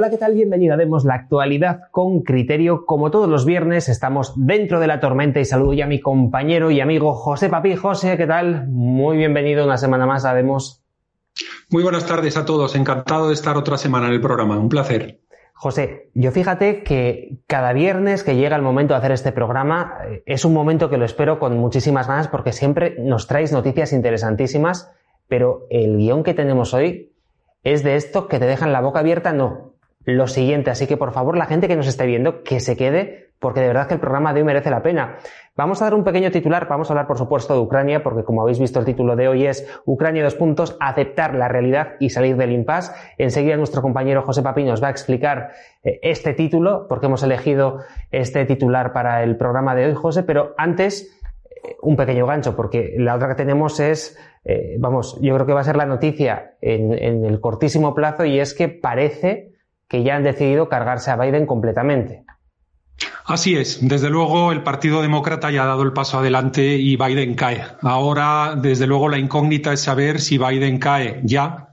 Hola, ¿qué tal? Bienvenido a Demos la actualidad con criterio. Como todos los viernes, estamos dentro de la tormenta y saludo ya a mi compañero y amigo José Papi. José, ¿qué tal? Muy bienvenido una semana más a Demos. Muy buenas tardes a todos. Encantado de estar otra semana en el programa. Un placer. José, yo fíjate que cada viernes que llega el momento de hacer este programa eh, es un momento que lo espero con muchísimas ganas porque siempre nos traes noticias interesantísimas, pero el guion que tenemos hoy es de esto que te dejan la boca abierta, no, lo siguiente. Así que por favor, la gente que nos esté viendo, que se quede, porque de verdad que el programa de hoy merece la pena. Vamos a dar un pequeño titular, vamos a hablar por supuesto de Ucrania, porque como habéis visto el título de hoy es Ucrania dos puntos, aceptar la realidad y salir del impasse. Enseguida nuestro compañero José Papi nos va a explicar eh, este título, porque hemos elegido este titular para el programa de hoy, José, pero antes eh, un pequeño gancho, porque la otra que tenemos es, eh, vamos, yo creo que va a ser la noticia en, en el cortísimo plazo y es que parece que ya han decidido cargarse a Biden completamente. Así es. Desde luego, el Partido Demócrata ya ha dado el paso adelante y Biden cae. Ahora, desde luego, la incógnita es saber si Biden cae ya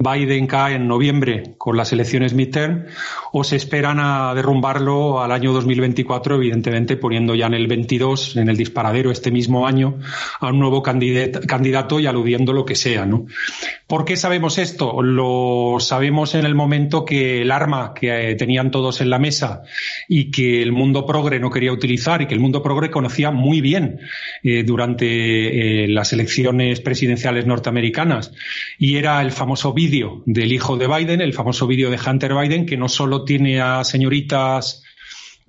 Biden cae en noviembre con las elecciones midterm o se esperan a derrumbarlo al año 2024, evidentemente poniendo ya en el 22, en el disparadero este mismo año, a un nuevo candidato y aludiendo lo que sea. ¿no? ¿Por qué sabemos esto? Lo sabemos en el momento que el arma que eh, tenían todos en la mesa y que el mundo progre no quería utilizar y que el mundo progre conocía muy bien eh, durante eh, las elecciones presidenciales norteamericanas y era el famoso vídeo del hijo de Biden, el famoso vídeo de Hunter Biden, que no solo tiene a señoritas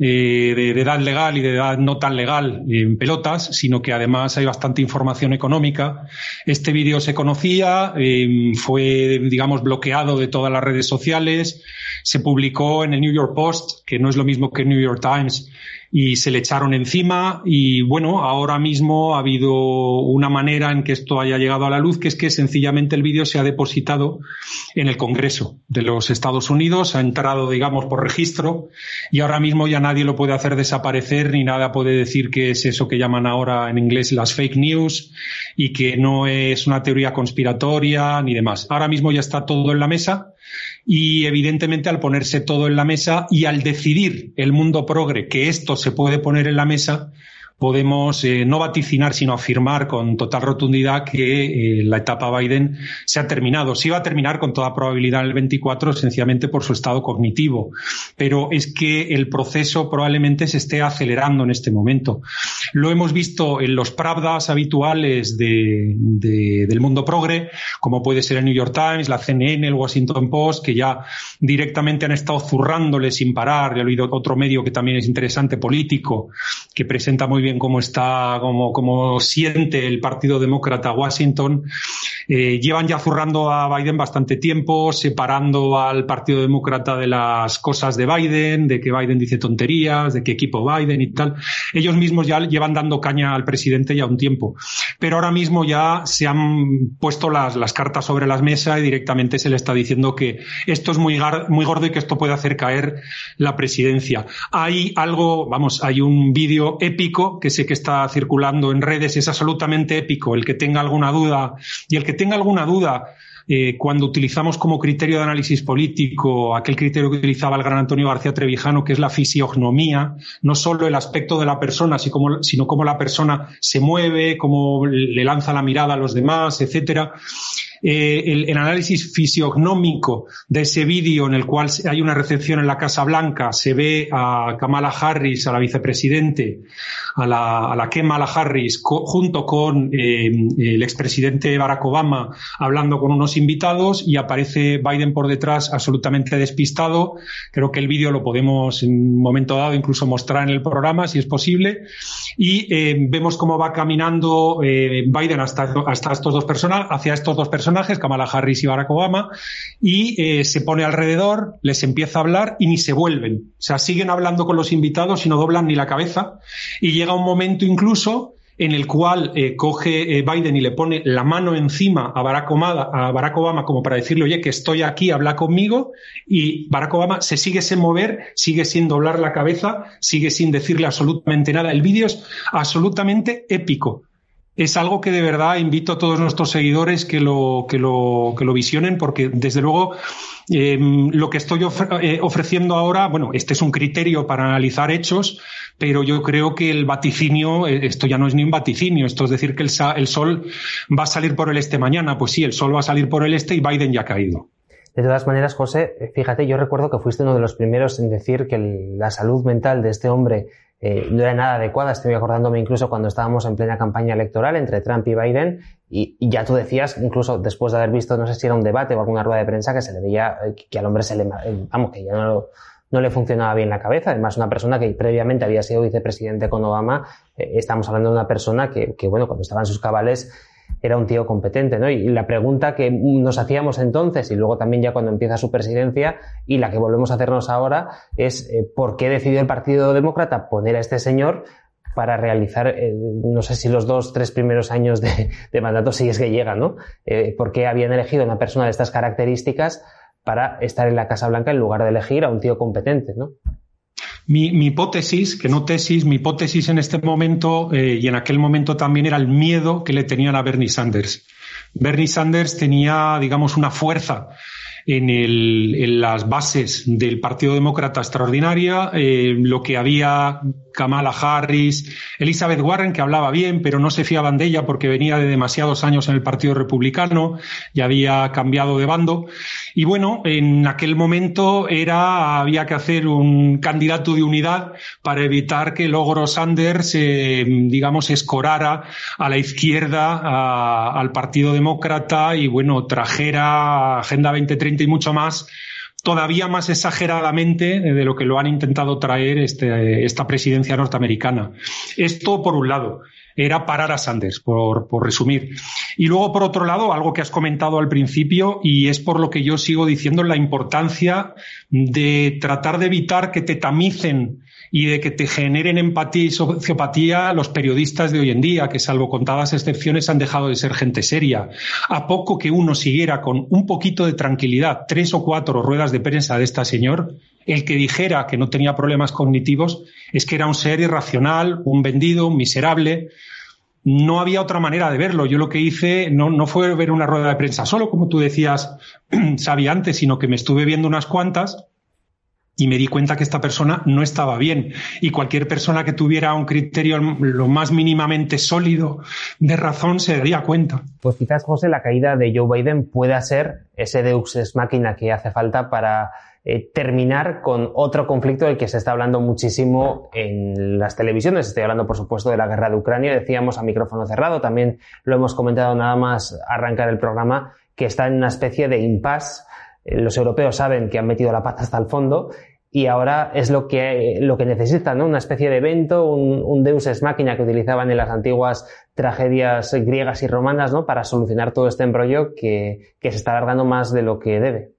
de, edad legal y de edad no tan legal en pelotas, sino que además hay bastante información económica. Este vídeo se conocía, eh, fue, digamos, bloqueado de todas las redes sociales, se publicó en el New York Post, que no es lo mismo que el New York Times, y se le echaron encima y bueno, ahora mismo ha habido una manera en que esto haya llegado a la luz, que es que sencillamente el vídeo se ha depositado en el Congreso de los Estados Unidos, ha entrado, digamos, por registro y ahora mismo ya nadie lo puede hacer desaparecer ni nada puede decir que es eso que llaman ahora en inglés las fake news y que no es una teoría conspiratoria ni demás. Ahora mismo ya está todo en la mesa y evidentemente al ponerse todo en la mesa y al decidir el mundo progre que esto se puede poner en la mesa, podemos eh, no vaticinar, sino afirmar con total rotundidad que eh, la etapa Biden se ha terminado. Sí va a terminar con toda probabilidad el 24, sencillamente por su estado cognitivo. Pero es que el proceso probablemente se esté acelerando en este momento. Lo hemos visto en los pravdas habituales de, del mundo progre, como puede ser el New York Times, la CNN, el Washington Post, que ya directamente han estado zurrándole sin parar. He oído otro medio que también es interesante, político, que presenta muy bien cómo está, cómo, cómo siente el Partido Demócrata Washington. Eh, llevan ya zurrando a Biden bastante tiempo, separando al Partido Demócrata de las cosas de Biden, de que Biden dice tonterías, de qué equipo Biden y tal. Ellos mismos ya llevan dando caña al presidente ya un tiempo. Pero ahora mismo ya se han puesto las, las cartas sobre las mesas y directamente se le está diciendo que esto es muy, muy gordo y que esto puede hacer caer la presidencia. Hay algo, vamos, hay un vídeo épico que sé que está circulando en redes, es absolutamente épico. El que tenga alguna duda y el que tenga alguna duda eh, cuando utilizamos como criterio de análisis político aquel criterio que utilizaba el gran Antonio García Trevijano, que es la fisiognomía, no solo el aspecto de la persona, sino cómo la persona se mueve, cómo le lanza la mirada a los demás, etcétera. Eh, el, análisis fisiognómico de ese vídeo en el cual hay una recepción en la Casa Blanca, se ve a Kamala Harris, a la vicepresidente, a la, a la Kamala Harris, junto con eh, el expresidente Barack Obama, hablando con unos invitados y aparece Biden por detrás absolutamente despistado. Creo que el vídeo lo podemos en un momento dado incluso mostrar en el programa, si es posible. Y eh, vemos cómo va caminando Biden hasta, hasta estos dos personas, hacia estos dos personajes Kamala Harris y Barack Obama, y eh, se pone alrededor, les empieza a hablar y ni se vuelven. O sea, siguen hablando con los invitados y no doblan ni la cabeza. Llega un momento incluso en el cual eh, coge eh, Biden y le pone la mano encima a Barack, Obama, a Barack Obama como para decirle, oye, que estoy aquí, habla conmigo, y Barack Obama se sigue sin mover, sigue sin doblar la cabeza, sigue sin decirle absolutamente nada. El vídeo es absolutamente épico es algo que de verdad invito a todos nuestros seguidores que lo, que lo, que lo visionen, porque desde luego em, lo que estoy eh, ofreciendo ahora, bueno, este es un criterio para analizar hechos, pero yo creo que el vaticinio, eh, esto ya no es ni un vaticinio, esto es decir que el, el sol va a salir por el este mañana. Pues sí, el sol va a salir por el este y Biden ya ha caído. De todas maneras, José, fíjate, yo recuerdo que fuiste uno de los primeros en decir que la salud mental de este hombre eh, no era nada adecuada. Estoy acordándome incluso cuando estábamos en plena campaña electoral entre Trump y Biden y, ya tú decías, incluso después de haber visto, no sé si era un debate o alguna rueda de prensa, que se le veía eh, que al hombre se le, eh, vamos, que ya no, no le funcionaba bien la cabeza. Además, una persona que previamente había sido vicepresidente con Obama, estamos hablando de una persona que, que, bueno, cuando estaba en sus cabales era un tío competente, ¿no? Y la pregunta que nos hacíamos entonces y luego también ya cuando empieza su presidencia y la que volvemos a hacernos ahora es eh, por qué decidió el Partido Demócrata poner a este señor para realizar, eh, no sé si los dos, tres primeros años de, mandato, si es que llega, ¿no? Eh, ¿Por qué habían elegido a una persona de estas características para estar en la Casa Blanca en lugar de elegir a un tío competente, ¿no? Mi, hipótesis, que no tesis, mi hipótesis en este momento eh, y en aquel momento también era el miedo que le tenían a Bernie Sanders. Bernie Sanders tenía, digamos, una fuerza en, las bases del Partido Demócrata extraordinaria, eh, lo que había Kamala Harris, Elizabeth Warren, que hablaba bien, pero no se fiaban de ella porque venía de demasiados años en el Partido Republicano y había cambiado de bando. Y bueno, en aquel momento era, había que hacer un candidato de unidad para evitar que Logro Sanders, eh, digamos, escorara a la izquierda, al Partido Demócrata y bueno, trajera Agenda 2030 y mucho más todavía más exageradamente de lo que lo han intentado traer este, esta presidencia norteamericana. Esto por un lado era parar a Sanders, por, por, resumir. Y luego, por otro lado, algo que has comentado al principio, y es por lo que yo sigo diciendo la importancia de tratar de evitar que te tamicen y de que te generen empatía y sociopatía los periodistas de hoy en día, que salvo contadas excepciones han dejado de ser gente seria. A poco que uno siguiera con un poquito de tranquilidad tres o cuatro ruedas de prensa de esta señor, el que dijera que no tenía problemas cognitivos es que era un ser irracional, un vendido, un miserable. No había otra manera de verlo. Yo lo que hice no, no fue ver una rueda de prensa solo, como tú decías, sabía antes, sino que me estuve viendo unas cuantas y me di cuenta que esta persona no estaba bien. Y cualquier persona que tuviera un criterio lo más mínimamente sólido de razón se daría cuenta. Pues quizás, José, la caída de Joe Biden pueda ser ese deus ex máquina que hace falta para eh, terminar con otro conflicto del que se está hablando muchísimo en las televisiones. Estoy hablando, por supuesto, de la guerra de Ucrania. Decíamos a micrófono cerrado. También lo hemos comentado nada más arrancar el programa, que está en una especie de impasse los europeos saben que han metido la pata hasta el fondo y ahora es lo que, lo que necesitan, ¿no? Una especie de evento, un, deus ex máquina que utilizaban en las antiguas tragedias griegas y romanas, ¿no? Para solucionar todo este embrollo que, que se está alargando más de lo que debe.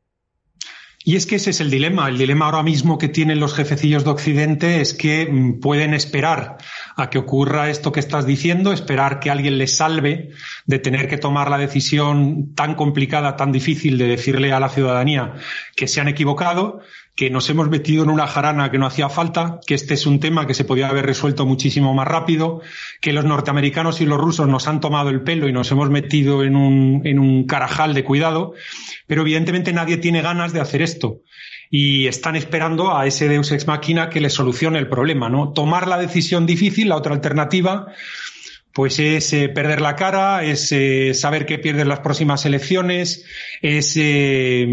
Y es que ese es el dilema. El dilema ahora mismo que tienen los jefecillos de Occidente es que mm, pueden esperar a que ocurra esto que estás diciendo, esperar que alguien les salve de tener que tomar la decisión tan complicada, tan difícil de decirle a la ciudadanía que se han equivocado, que nos hemos metido en una jarana que no hacía falta, que este es un tema que se podía haber resuelto muchísimo más rápido, que los norteamericanos y los rusos nos han tomado el pelo y nos hemos metido en un, en un carajal de cuidado, pero evidentemente nadie tiene ganas de hacer esto y están esperando a ese Deus ex machina que les solucione el problema, ¿no? Tomar la decisión difícil, la otra alternativa, pues es eh, perder la cara, es eh, saber que pierdes las próximas elecciones, es eh,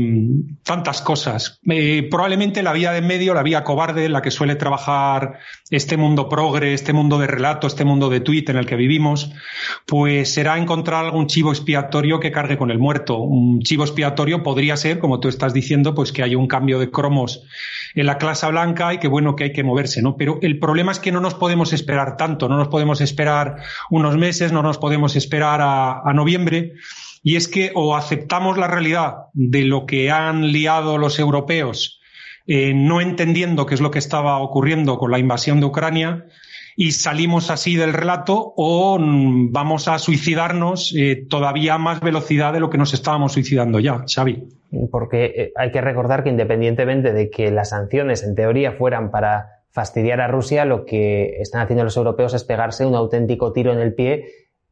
tantas cosas. probablemente la vía de en medio, la vía cobarde, la que suele trabajar este mundo progre, este mundo de relato, este mundo de tweet en el que vivimos, pues será encontrar algún chivo expiatorio que cargue con el muerto. Un chivo expiatorio podría ser, como tú estás diciendo, pues que haya un cambio de cromos en la clase blanca y que bueno que hay que moverse, ¿no? Pero el problema es que no nos podemos esperar tanto, no nos podemos esperar unos meses, no nos podemos esperar a, noviembre. Y es que o aceptamos la realidad de lo que han liado los europeos, eh, no entendiendo qué es lo que estaba ocurriendo con la invasión de Ucrania, y salimos así del relato o vamos a suicidarnos eh, todavía a más velocidad de lo que nos estábamos suicidando ya, Xavi. Porque eh, hay que recordar que independientemente de que las sanciones en teoría fueran para fastidiar a Rusia, lo que están haciendo los europeos es pegarse un auténtico tiro en el pie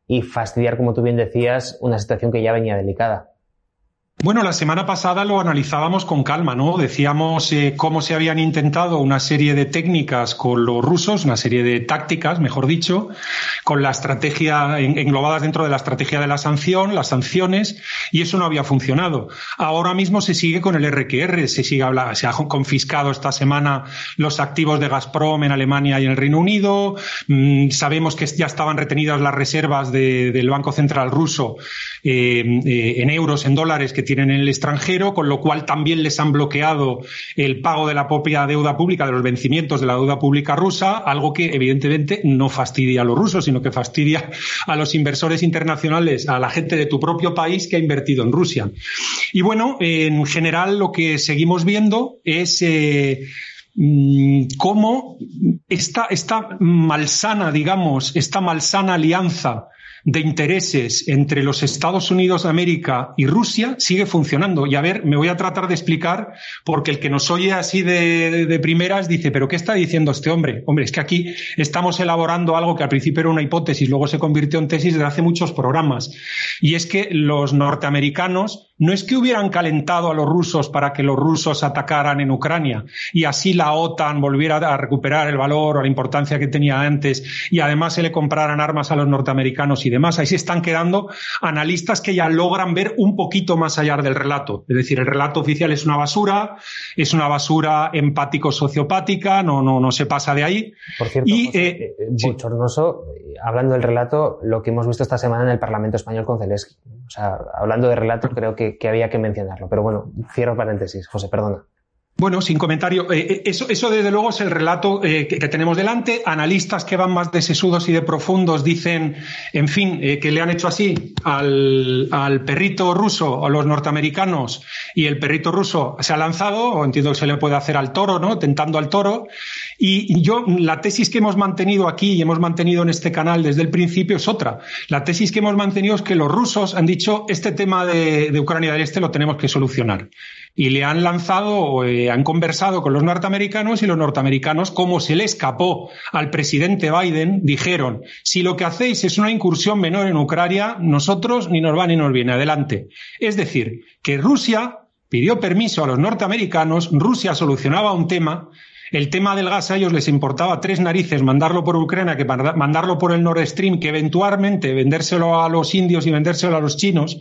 y fastidiar, como tú bien decías, una situación que ya venía delicada. Bueno, la semana pasada lo analizábamos con calma, ¿no? Decíamos eh, cómo se habían intentado una serie de técnicas con los rusos, una serie de tácticas, mejor dicho, con la estrategia englobadas dentro de la estrategia de la sanción, las sanciones, y eso no había funcionado. Ahora mismo se sigue con el RQR, se sigue hablando, se ha confiscado esta semana los activos de Gazprom en Alemania y en el Reino Unido. Mm, sabemos que ya estaban retenidas las reservas del Banco Central ruso eh, eh, en euros, en dólares que tienen en el extranjero, con lo cual también les han bloqueado el pago de la propia deuda pública, de los vencimientos de la deuda pública rusa, algo que evidentemente no fastidia a los rusos, sino que fastidia a los inversores internacionales, a la gente de tu propio país que ha invertido en Rusia. Y bueno, en general lo que seguimos viendo es eh, mm, cómo esta, esta malsana, digamos, esta malsana alianza de intereses entre los Estados Unidos de América y Rusia sigue funcionando. Y a ver, me voy a tratar de explicar porque el que nos oye así de, de, primeras dice, pero ¿qué está diciendo este hombre? Hombre, es que aquí estamos elaborando algo que al principio era una hipótesis, luego se convirtió en tesis desde hace muchos programas. Y es que los norteamericanos no es que hubieran calentado a los rusos para que los rusos atacaran en Ucrania y así la OTAN volviera a recuperar el valor o la importancia que tenía antes y además se le compraran armas a los norteamericanos y demás. Ahí se están quedando analistas que ya logran ver un poquito más allá del relato. Es decir, el relato oficial es una basura, es una basura empático-sociopática, no, no, no se pasa de ahí. Por cierto, y, eh, bochornoso, hablando del relato, lo que hemos visto esta semana en el Parlamento Español con Zelensky. O sea, hablando de relato, creo que que, había que mencionarlo. Pero bueno, cierro paréntesis. José, perdona. Bueno, sin comentario. Eh, eh, eso, eso, desde luego, es el relato eh, que, tenemos delante. Analistas que van más de sesudos y de profundos dicen, en fin, que le han hecho así al, al, perrito ruso, a los norteamericanos, y el perrito ruso se ha lanzado, o entiendo que se le puede hacer al toro, ¿no? Tentando al toro. Y yo, la tesis que hemos mantenido aquí y hemos mantenido en este canal desde el principio es otra. La tesis que hemos mantenido es que los rusos han dicho, este tema de, de Ucrania del Este lo tenemos que solucionar y le han lanzado, eh, han conversado con los norteamericanos y los norteamericanos, como se le escapó al presidente Biden, dijeron, si lo que hacéis es una incursión menor en Ucrania, nosotros ni nos va ni nos viene adelante. Es decir, que Rusia pidió permiso a los norteamericanos, Rusia solucionaba un tema, el tema del gas a ellos les importaba tres narices mandarlo por Ucrania que mandarlo por el Nord Stream, que eventualmente vendérselo a los indios y vendérselo a los chinos.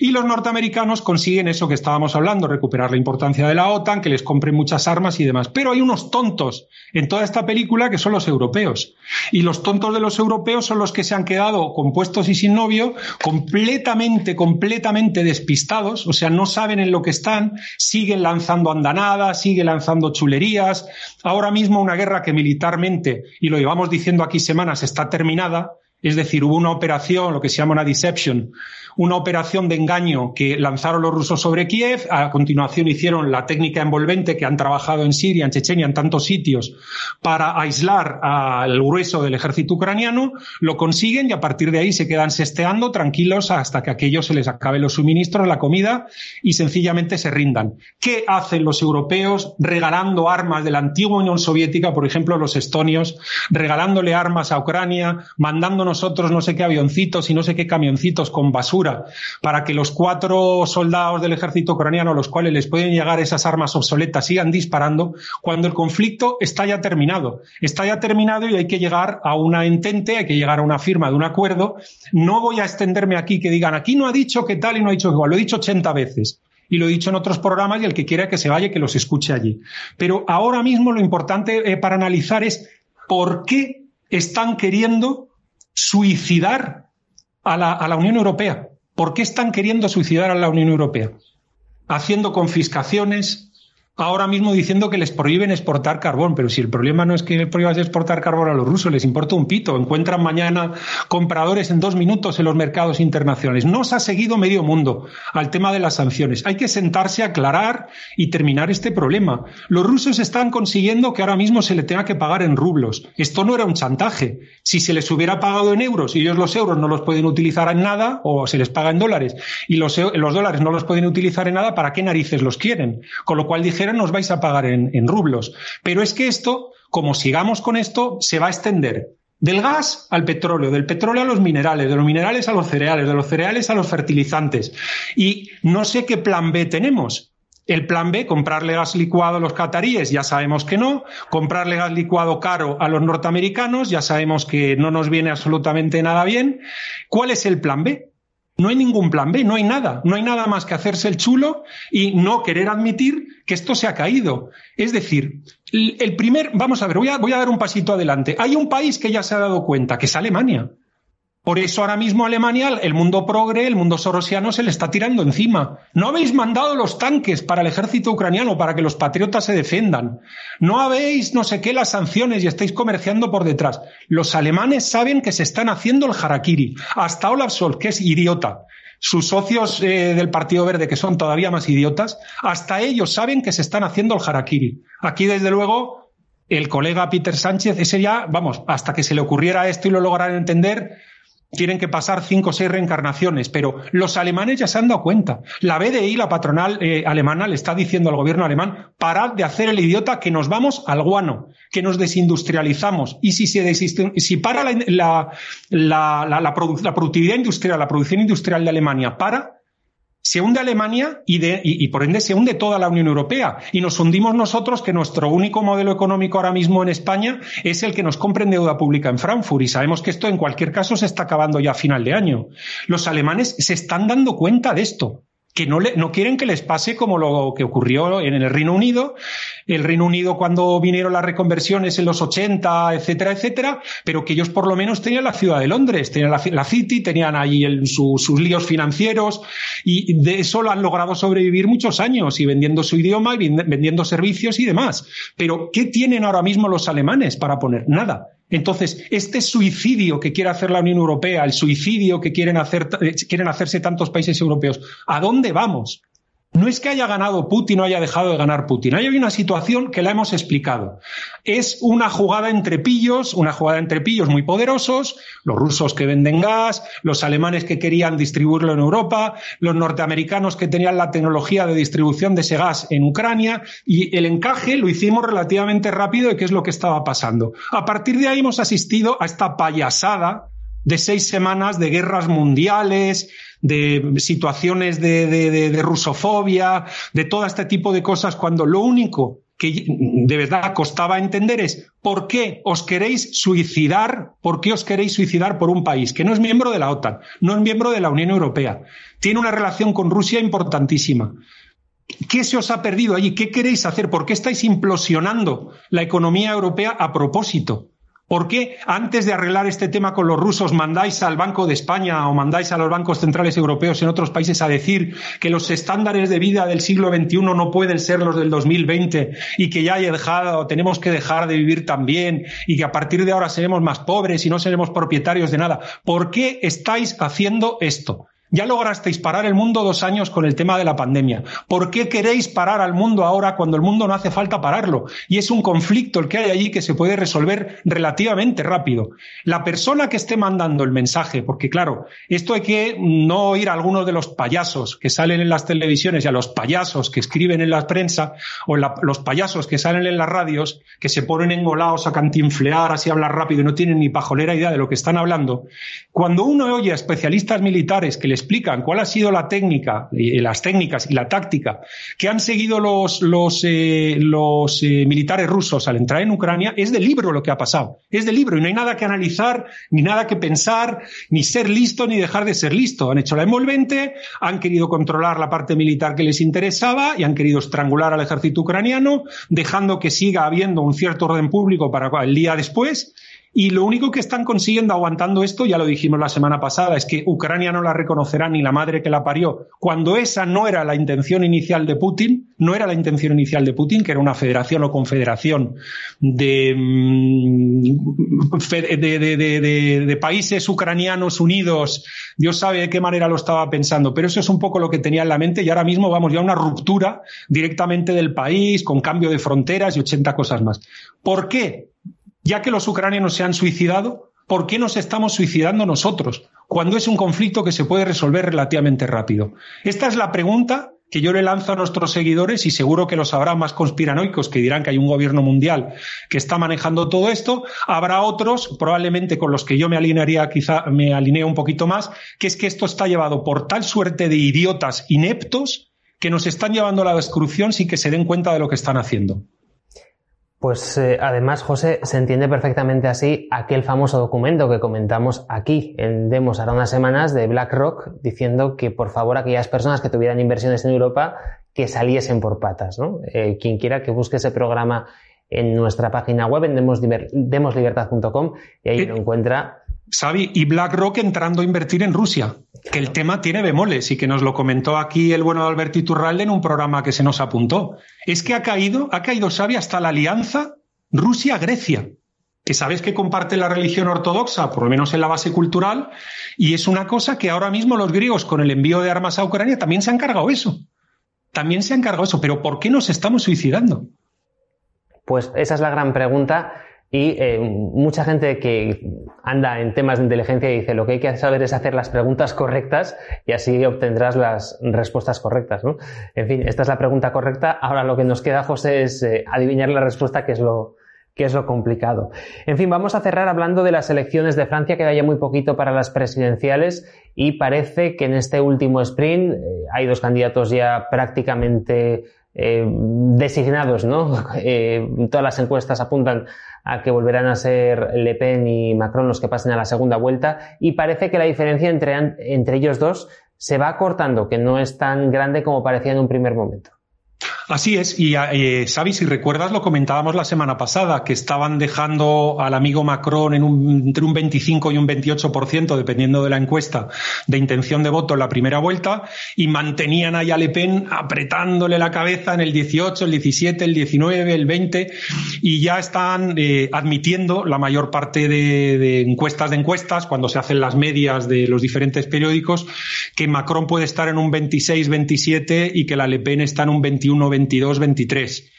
Y los norteamericanos consiguen eso que estábamos hablando, recuperar la importancia de la OTAN, que les compren muchas armas y demás. Pero hay unos tontos en toda esta película que son los europeos. Y los tontos de los europeos son los que se han quedado compuestos y sin novio, completamente, completamente despistados, o sea, no saben en lo que están, siguen lanzando andanadas, siguen lanzando chulerías, Ahora mismo una guerra que militarmente, y lo llevamos diciendo aquí semanas, está terminada, es decir, hubo una operación, lo que se llama una deception, una operación de engaño que lanzaron los rusos sobre Kiev. A continuación hicieron la técnica envolvente que han trabajado en Siria, en Chechenia, en tantos sitios para aislar al grueso del ejército ucraniano. Lo consiguen y a partir de ahí se quedan sesteando tranquilos hasta que aquello se les acabe los suministros, la comida y sencillamente se rindan. ¿Qué hacen los europeos regalando armas de la antigua Unión Soviética, por ejemplo, los estonios, regalándole armas a Ucrania, mandando nosotros no sé qué avioncitos y no sé qué camioncitos con basura para que los cuatro soldados del ejército ucraniano, a los cuales les pueden llegar esas armas obsoletas, sigan disparando, cuando el conflicto está ya terminado. Está ya terminado y hay que llegar a una entente, hay que llegar a una firma de un acuerdo. No voy a extenderme aquí que digan, aquí no ha dicho que tal y no ha dicho que igual, lo he dicho 80 veces y lo he dicho en otros programas y el que quiera que se vaya, que los escuche allí. Pero ahora mismo lo importante eh, para analizar es por qué están queriendo suicidar a la, a la Unión Europea. ¿Por qué están queriendo suicidar a la Unión Europea? Haciendo confiscaciones, ahora mismo diciendo que les prohíben exportar carbón, pero si el problema no es que prohíbas exportar carbón a los rusos, les importa un pito. Encuentran mañana compradores en dos minutos en los mercados internacionales. No se ha seguido medio mundo al tema de las sanciones. Hay que sentarse a aclarar y terminar este problema. Los rusos están consiguiendo que ahora mismo se le tenga que pagar en rublos. Esto no era un chantaje. Si se les hubiera pagado en euros y ellos los euros no los pueden utilizar en nada, o se les paga en dólares y los, los dólares no los pueden utilizar en nada, ¿para qué narices los quieren? Con lo cual dije nos vais a pagar en, rublos. Pero es que esto, como sigamos con esto, se va a extender Del gas al petróleo, del petróleo a los minerales, de los minerales a los cereales, de los cereales a los fertilizantes. Y no sé qué plan B tenemos. El plan B, comprarle gas licuado a los cataríes, ya sabemos que no. Comprarle gas licuado caro a los norteamericanos, ya sabemos que no nos viene absolutamente nada bien. ¿Cuál es el plan B? No hay ningún plan B, no hay nada. No hay nada más que hacerse el chulo y no querer admitir que esto se ha caído. Es decir, el primer, vamos a ver, voy a, voy a dar un pasito adelante. Hay un país que ya se ha dado cuenta, que es Alemania. Por eso ahora mismo Alemania, el mundo progre, el mundo sorosiano se le está tirando encima. No habéis mandado los tanques para el ejército ucraniano para que los patriotas se defendan. No habéis no sé qué las sanciones y estáis comerciando por detrás. Los alemanes saben que se están haciendo el harakiri. Hasta Olaf Scholz, que es idiota. Sus socios eh, del Partido Verde, que son todavía más idiotas, hasta ellos saben que se están haciendo el harakiri. Aquí, desde luego, el colega Peter Sánchez, ese ya, vamos, hasta que se le ocurriera esto y lo lograran entender, tienen que pasar cinco o seis reencarnaciones, pero los alemanes ya se han dado cuenta. La BDI, la patronal eh, alemana, le está diciendo al gobierno alemán, parad de hacer el idiota que nos vamos al guano, que nos desindustrializamos. Y si, se si para la, la, la, la productividad industrial, la producción industrial de Alemania para, se hunde Alemania y, por ende se hunde toda la Unión Europea. Y nos hundimos nosotros que nuestro único modelo económico ahora mismo en España es el que nos compre en deuda pública en Frankfurt. Y sabemos que esto en cualquier caso se está acabando ya a final de año. Los alemanes se están dando cuenta de esto que no, le, no quieren que les pase como lo que ocurrió en el Reino Unido. El Reino Unido cuando vinieron las reconversiones en los 80, etcétera, etcétera, pero que ellos por lo menos tenían la ciudad de Londres, tenían la, City, tenían ahí sus líos financieros y de eso lo han logrado sobrevivir muchos años y vendiendo su idioma y vendiendo servicios y demás. Pero ¿qué tienen ahora mismo los alemanes para poner? Nada. Entonces, este suicidio que quiere hacer la Unión Europea, el suicidio que quieren, hacer, eh, quieren hacerse tantos países europeos, ¿a dónde vamos? No es que haya ganado Putin o haya dejado de ganar Putin. Hay una situación que la hemos explicado. Es una jugada entre pillos, una jugada entre pillos muy poderosos, los rusos que venden gas, los alemanes que querían distribuirlo en Europa, los norteamericanos que tenían la tecnología de distribución de ese gas en Ucrania, y el encaje lo hicimos relativamente rápido de qué es lo que estaba pasando. A partir de ahí hemos asistido a esta payasada de seis semanas de guerras mundiales, de situaciones de, rusofobia, de todo este tipo de cosas, cuando lo único que de verdad costaba entender es por qué os queréis suicidar, por qué os queréis suicidar por un país que no es miembro de la OTAN, no es miembro de la Unión Europea, tiene una relación con Rusia importantísima. ¿Qué se os ha perdido allí? ¿Qué queréis hacer? ¿Por qué estáis implosionando la economía europea a propósito? ¿Por qué antes de arreglar este tema con los rusos mandáis al Banco de España o mandáis a los bancos centrales europeos en otros países a decir que los estándares de vida del siglo XXI no pueden ser los del 2020 y que ya hay dejado, tenemos que dejar de vivir también y que a partir de ahora seremos más pobres y no seremos propietarios de nada? ¿Por qué estáis haciendo esto? Ya lograsteis parar el mundo dos años con el tema de la pandemia. ¿Por qué queréis parar al mundo ahora cuando el mundo no hace falta pararlo? Y es un conflicto el que hay allí que se puede resolver relativamente rápido. La persona que esté mandando el mensaje, porque claro, esto hay que no oír a algunos de los payasos que salen en las televisiones y a los payasos que escriben en la prensa o los payasos que salen en las radios, que se ponen engolados a cantinflear, así hablar rápido y no tienen ni pajolera idea de lo que están hablando. Cuando uno oye a especialistas militares que les explican cuál ha sido la técnica, y las técnicas y la táctica que han seguido los, los, eh, los eh, militares rusos al entrar en Ucrania, es de libro lo que ha pasado. Es de libro y no hay nada que analizar, ni nada que pensar, ni ser listo, ni dejar de ser listo. Han hecho la envolvente, han querido controlar la parte militar que les interesaba y han querido estrangular al ejército ucraniano, dejando que siga habiendo un cierto orden público para el día después y lo único que están consiguiendo aguantando esto, ya lo dijimos la semana pasada, es que Ucrania no la reconocerá ni la madre que la parió, cuando esa no era la intención inicial de Putin, no era la intención inicial de Putin, que era una federación o confederación de, mm, países ucranianos unidos. Dios sabe de qué manera lo estaba pensando, pero eso es un poco lo que tenía en la mente y ahora mismo vamos ya a una ruptura directamente del país, con cambio de fronteras y 80 cosas más. ¿Por qué? Ya que los ucranianos se han suicidado, ¿por qué nos estamos suicidando nosotros? Cuando es un conflicto que se puede resolver relativamente rápido. Esta es la pregunta que yo le lanzo a nuestros seguidores y seguro que los habrá más conspiranoicos que dirán que hay un gobierno mundial que está manejando todo esto. Habrá otros, probablemente con los que yo me alinearía, quizá me alineo un poquito más, que es que esto está llevado por tal suerte de idiotas ineptos que nos están llevando a la destrucción sin que se den cuenta de lo que están haciendo. Pues eh, además, José, se entiende perfectamente así aquel famoso documento que comentamos aquí en Demos ahora unas semanas de BlackRock diciendo que por favor aquellas personas que tuvieran inversiones en Europa que saliesen por patas. ¿no? Eh, quien quiera que busque ese programa en nuestra página web en demoslibertad.com y ahí lo encuentra Xavi, y BlackRock entrando a invertir en Rusia, que el tema tiene bemoles y que nos lo comentó aquí el bueno de Alberto Iturralde en un programa que se nos apuntó. Es que ha caído, ha caído Xavi hasta la alianza Rusia-Grecia, que sabes que comparte la religión ortodoxa, por lo menos en la base cultural, y es una cosa que ahora mismo los griegos con el envío de armas a Ucrania también se han cargado eso. También se han cargado eso, pero ¿por qué nos estamos suicidando? Pues esa es la gran pregunta y eh, mucha gente que anda en temas de inteligencia dice lo que hay que saber es hacer las preguntas correctas y así obtendrás las respuestas correctas. ¿no? En fin, esta es la pregunta correcta. Ahora lo que nos queda, José, es eh, adivinar la respuesta, que es lo, que es lo complicado. En fin, vamos a cerrar hablando de las elecciones de Francia, queda ya muy poquito para las presidenciales y parece que en este último sprint eh, hay dos candidatos ya prácticamente designados, ¿no? todas las encuestas apuntan a que volverán a ser Le Pen y Macron los que pasen a la segunda vuelta y parece que la diferencia entre, entre ellos dos se va acortando, que no es tan grande como parecía en un primer momento. Así es, y eh, Xavi, si recuerdas, lo comentábamos la semana pasada, que estaban dejando al amigo Macron en un, entre un 25 y un 28%, dependiendo de la encuesta, de intención de voto en la primera vuelta, y mantenían ahí a Le Pen apretándole la cabeza en el 18, el 17, el 19, el 20, y ya están eh, admitiendo la mayor parte de, encuestas de encuestas, cuando se hacen las medias de los diferentes periódicos, que Macron puede estar en un 26, 27 y que la Le Pen está en un 21, 22-23.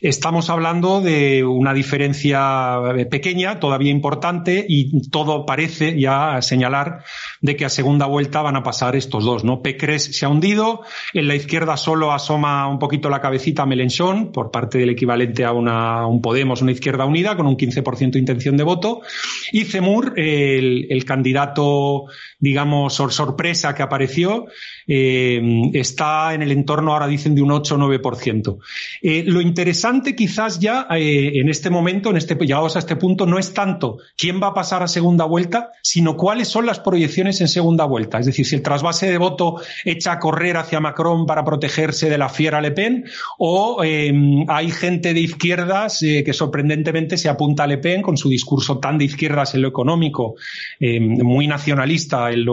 Estamos hablando de una diferencia eh, pequeña, todavía importante, y todo parece ya señalar de que a segunda vuelta van a pasar estos dos, ¿no? Pecres se ha hundido, en la izquierda solo asoma un poquito la cabecita Melenchón, por parte del equivalente a un Podemos, una izquierda unida, con un 15% de intención de voto, y Zemur, el, el candidato, digamos, sorpresa que apareció, eh, está en el entorno, ahora dicen, de un 8 o 9%. Eh, lo interesante quizás ya eh, en este momento, en este, llegados a este punto, no es tanto quién va a pasar a segunda vuelta, sino cuáles son las proyecciones en segunda vuelta. Es decir, si el trasvase de voto echa a correr hacia Macron para protegerse de la fiera Le Pen, o hay gente de izquierdas que sorprendentemente se apunta a Le Pen con su discurso tan de izquierdas en lo económico, muy nacionalista en,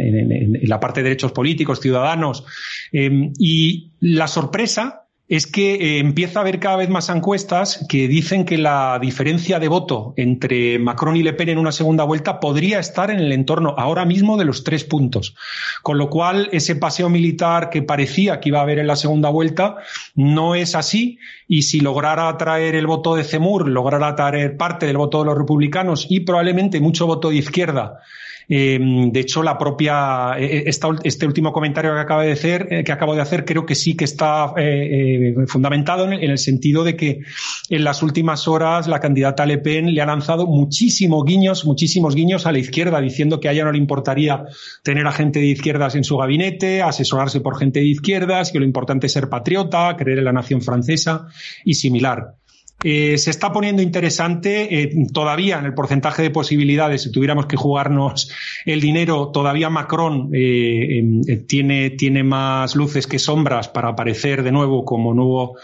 en la parte de derechos políticos, ciudadanos. Em, y la sorpresa es que eh, empieza a haber cada vez más encuestas que dicen que la diferencia de voto entre Macron y Le Pen en una segunda vuelta podría estar en el entorno ahora mismo de los tres puntos. Con lo cual, ese paseo militar que parecía que iba a haber en la segunda vuelta no es así. Y si lograra atraer el voto de Zemur, lograra atraer parte del voto de los republicanos y probablemente mucho voto de izquierda, eh, de hecho, la propia, eh, esta, este último comentario que acabo de hacer, eh, que acabo de hacer, creo que sí que está fundamentado en el, en el, sentido de que en las últimas horas la candidata Le Pen le ha lanzado muchísimos guiños, muchísimos guiños a la izquierda, diciendo que a ella no le importaría tener a gente de izquierdas en su gabinete, asesorarse por gente de izquierdas, que lo importante es ser patriota, creer en la nación francesa y similar. Eh, se está poniendo interesante eh, todavía en el porcentaje de posibilidades, si tuviéramos que jugarnos el dinero, todavía Macron eh, em, tiene, tiene más luces que sombras para aparecer de nuevo como nuevo,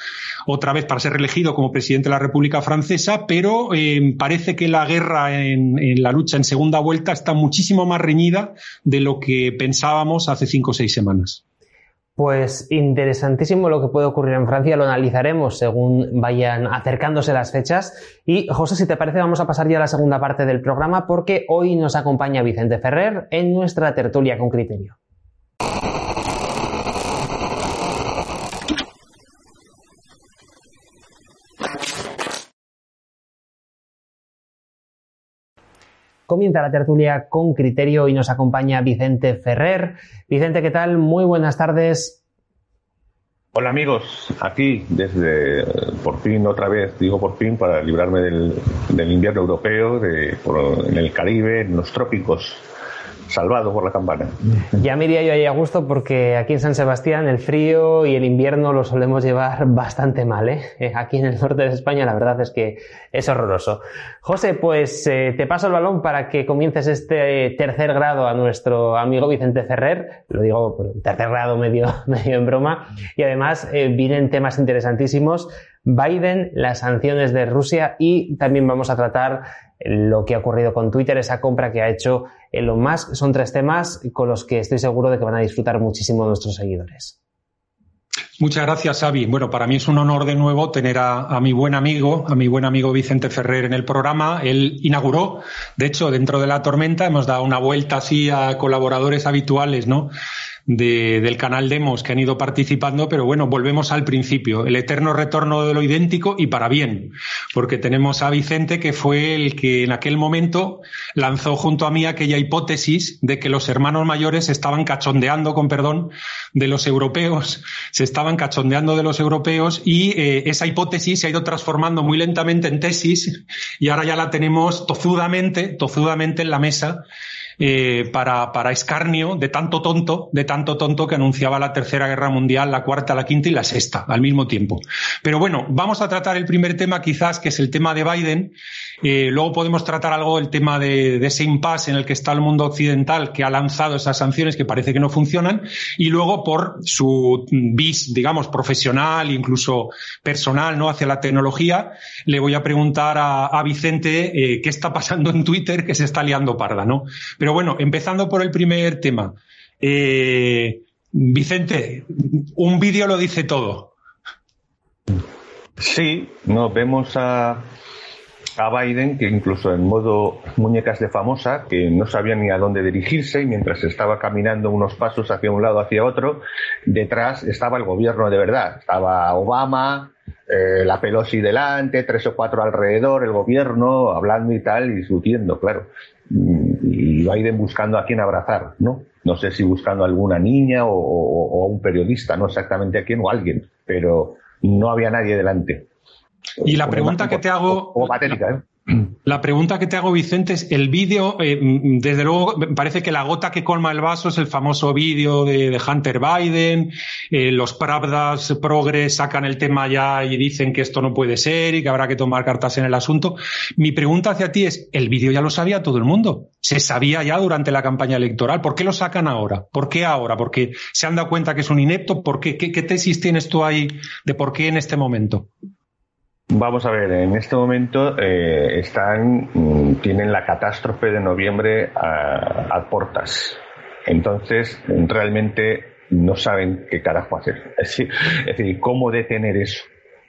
otra vez para ser reelegido como presidente de la República Francesa, pero em, parece que la guerra en, en, la lucha en segunda vuelta está muchísimo más reñida de lo que pensábamos hace cinco o seis semanas. Pues interesantísimo lo que puede ocurrir en Francia, lo analizaremos según vayan acercándose las fechas. Y José, si te parece, vamos a pasar ya a la segunda parte del programa porque hoy nos acompaña Vicente Ferrer en nuestra tertulia con criterio. Comienza la tertulia con criterio y nos acompaña Vicente Ferrer. Vicente, ¿qué tal? Muy buenas tardes. Hola amigos, aquí desde por fin otra vez, digo por fin, para librarme del, invierno europeo, de, en el Caribe, en los trópicos, salvado por la campana. Ya me iría yo ahí a gusto porque aquí en San Sebastián el frío y el invierno lo solemos llevar bastante mal. ¿eh? eh aquí en el norte de España la verdad es que es horroroso. José, pues eh, te paso el balón para que comiences este eh, tercer grado a nuestro amigo Vicente Ferrer. Lo digo tercer grado medio, medio en broma. Y además vienen temas interesantísimos. Biden, las sanciones de Rusia y también vamos a tratar lo que ha ocurrido con Twitter, esa compra que ha hecho Elon Musk. Son tres temas con los que estoy seguro de que van a disfrutar muchísimo nuestros seguidores. Muchas gracias, Xavi. Bueno, para mí es un honor de nuevo tener a, mi buen amigo, a mi buen amigo Vicente Ferrer en el programa. Él inauguró, de hecho, dentro de la tormenta hemos dado una vuelta así a colaboradores habituales, ¿no? Del canal Demos que han ido participando, pero bueno, volvemos al principio, el eterno retorno de lo idéntico y para bien, porque tenemos a Vicente que fue el que en aquel momento lanzó junto a mí aquella hipótesis de que los hermanos mayores estaban cachondeando, con perdón, de los europeos, se estaban cachondeando de los europeos y eh, esa hipótesis se ha ido transformando muy lentamente en tesis y ahora ya la tenemos tozudamente, tozudamente en la mesa eh, para, para escarnio de tanto tonto, de tanto tonto que anunciaba la Tercera Guerra Mundial, la Cuarta, la Quinta y la Sexta al mismo tiempo. Pero bueno, vamos a tratar el primer tema quizás, que es el tema de Biden. Eh, luego podemos tratar algo del tema de, de, ese impasse en el que está el mundo occidental, que ha lanzado esas sanciones que parece que no funcionan. Y luego por su vis, digamos, profesional, incluso personal, ¿no? Hacia la tecnología, le voy a preguntar a, a Vicente eh, qué está pasando en Twitter, que se está liando parda, ¿no? Pero bueno, empezando por el primer tema. Eh, Vicente, un vídeo lo dice todo. Sí, nos vemos a, Biden, que incluso en modo muñecas de famosa, que no sabía ni a dónde dirigirse y mientras estaba caminando unos pasos hacia un lado, hacia otro, detrás estaba el gobierno de verdad. Estaba Obama, eh, la Pelosi delante, tres o cuatro alrededor, el gobierno hablando y tal, y discutiendo, claro y Biden buscando a quién abrazar, ¿no? No sé si buscando a alguna niña o, a un periodista, no exactamente a quién o a alguien, pero no había nadie delante. Y la pregunta que te hago. O, patética, ¿eh? La pregunta que te hago, Vicente, es el vídeo, eh, desde luego, parece que la gota que colma el vaso es el famoso vídeo de, Hunter Biden, eh, los Pravdas Progress sacan el tema ya y dicen que esto no puede ser y que habrá que tomar cartas en el asunto. Mi pregunta hacia ti es, el vídeo ya lo sabía todo el mundo, se sabía ya durante la campaña electoral, ¿por qué lo sacan ahora? ¿Por qué ahora? ¿Porque se han dado cuenta que es un inepto? ¿Por qué? ¿Qué, qué tesis tienes tú ahí de por qué en este momento? Vamos a ver, en este momento eh, están, mm, tienen la catástrofe de noviembre a, portas. Entonces, realmente no saben qué carajo hacer. Es decir, cómo detener eso.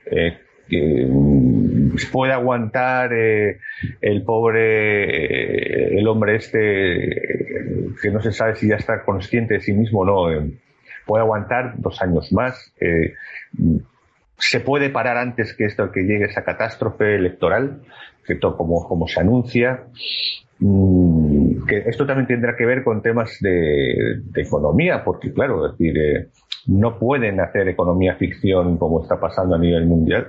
Eh, mm, puede aguantar eh, el pobre, el hombre este, que no se sabe si ya está consciente de sí mismo o no. puede aguantar dos años más se puede parar antes que esto, que llegue esa catástrofe electoral, que todo como, como se anuncia. Mm, que esto también tendrá que ver con temas de, economía, porque claro, decir, eh, no pueden hacer economía ficción como está pasando a nivel mundial.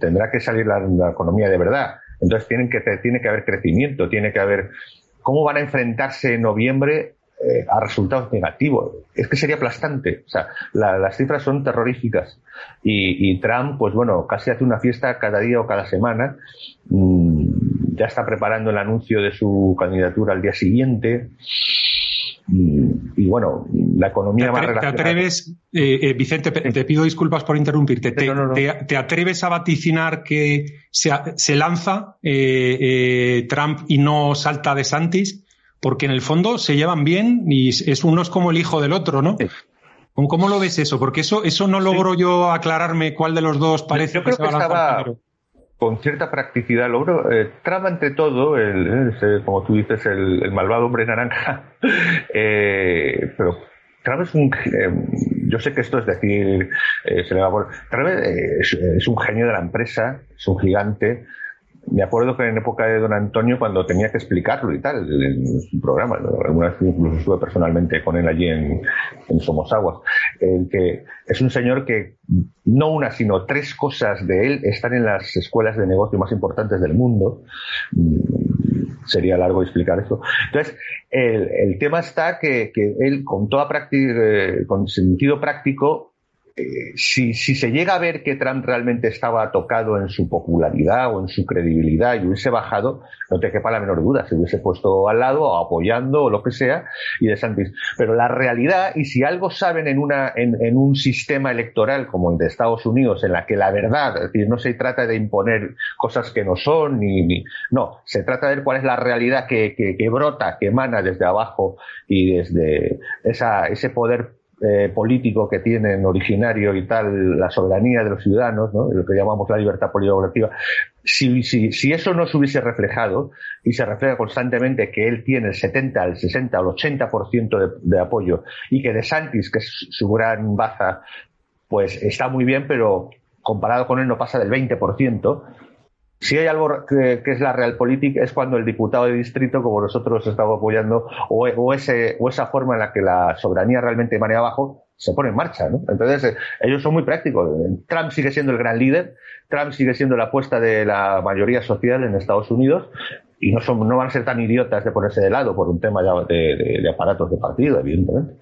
Tendrá que salir la, la economía de verdad. Entonces tienen que, tiene que haber crecimiento, tiene que haber cómo van a enfrentarse en noviembre eh, a resultados negativos. Es que sería aplastante. O sea, las cifras son terroríficas. Y, Trump, pues bueno, casi hace una fiesta cada día o cada semana. Mm, ya está preparando el anuncio de su candidatura al día siguiente. Mm, y, bueno, la economía va a ¿Te atreves, eh, eh, Vicente, te pido disculpas por interrumpirte, te, atreves a vaticinar que se, se lanza Trump y no salta de Santis? Porque en el fondo se llevan bien y es uno es como el hijo del otro, ¿no? ¿Cómo lo ves eso? Porque eso, eso no logro yo aclararme cuál de los dos parece yo creo que, estaba con cierta practicidad. Logro, eh, entre todo, el, como tú dices, el, malvado hombre naranja, eh, pero Trump es un. Eh, yo sé que esto es decir, se le va a Trump es, un genio de la empresa, es un gigante, me acuerdo que en época de don Antonio, cuando tenía que explicarlo y tal, en su programa, alguna vez incluso estuve personalmente con él allí en, en Somosaguas, el que es un señor que no una, sino tres cosas de él están en las escuelas de negocio más importantes del mundo. Mm, sería largo explicar esto. Entonces, el, el tema está que, que él, con toda práctica, eh, con sentido práctico, eh, si, si, se llega a ver que Trump realmente estaba tocado en su popularidad o en su credibilidad y hubiese bajado, no te quepa la menor duda, se hubiese puesto al lado o apoyando o lo que sea y de Santis. Pero la realidad, y si algo saben en, una, en, en, un sistema electoral como el de Estados Unidos, en la que la verdad, es decir, no se trata de imponer cosas que no son, ni, ni no, se trata de ver cuál es la realidad que, que, que brota, que emana desde abajo y desde esa, ese poder eh, político que tienen originario y tal, la soberanía de los ciudadanos, ¿no? lo que llamamos la libertad política si, si, si, eso no se hubiese reflejado y se refleja constantemente que él tiene el 70, el 60 o el 80% de, de apoyo y que De Santis, que es su gran baza, pues está muy bien, pero comparado con él no pasa del 20%, si hay algo que, es la realpolitik es cuando el diputado de distrito, como nosotros estamos apoyando, o, o, ese, o esa forma en la que la soberanía realmente maneja abajo, se pone en marcha. ¿no? Entonces, eh, ellos son muy prácticos. Trump sigue siendo el gran líder, Trump sigue siendo la apuesta de la mayoría social en Estados Unidos, y no, son, no van a ser tan idiotas de ponerse de lado por un tema de, de, de aparatos de partido, evidentemente.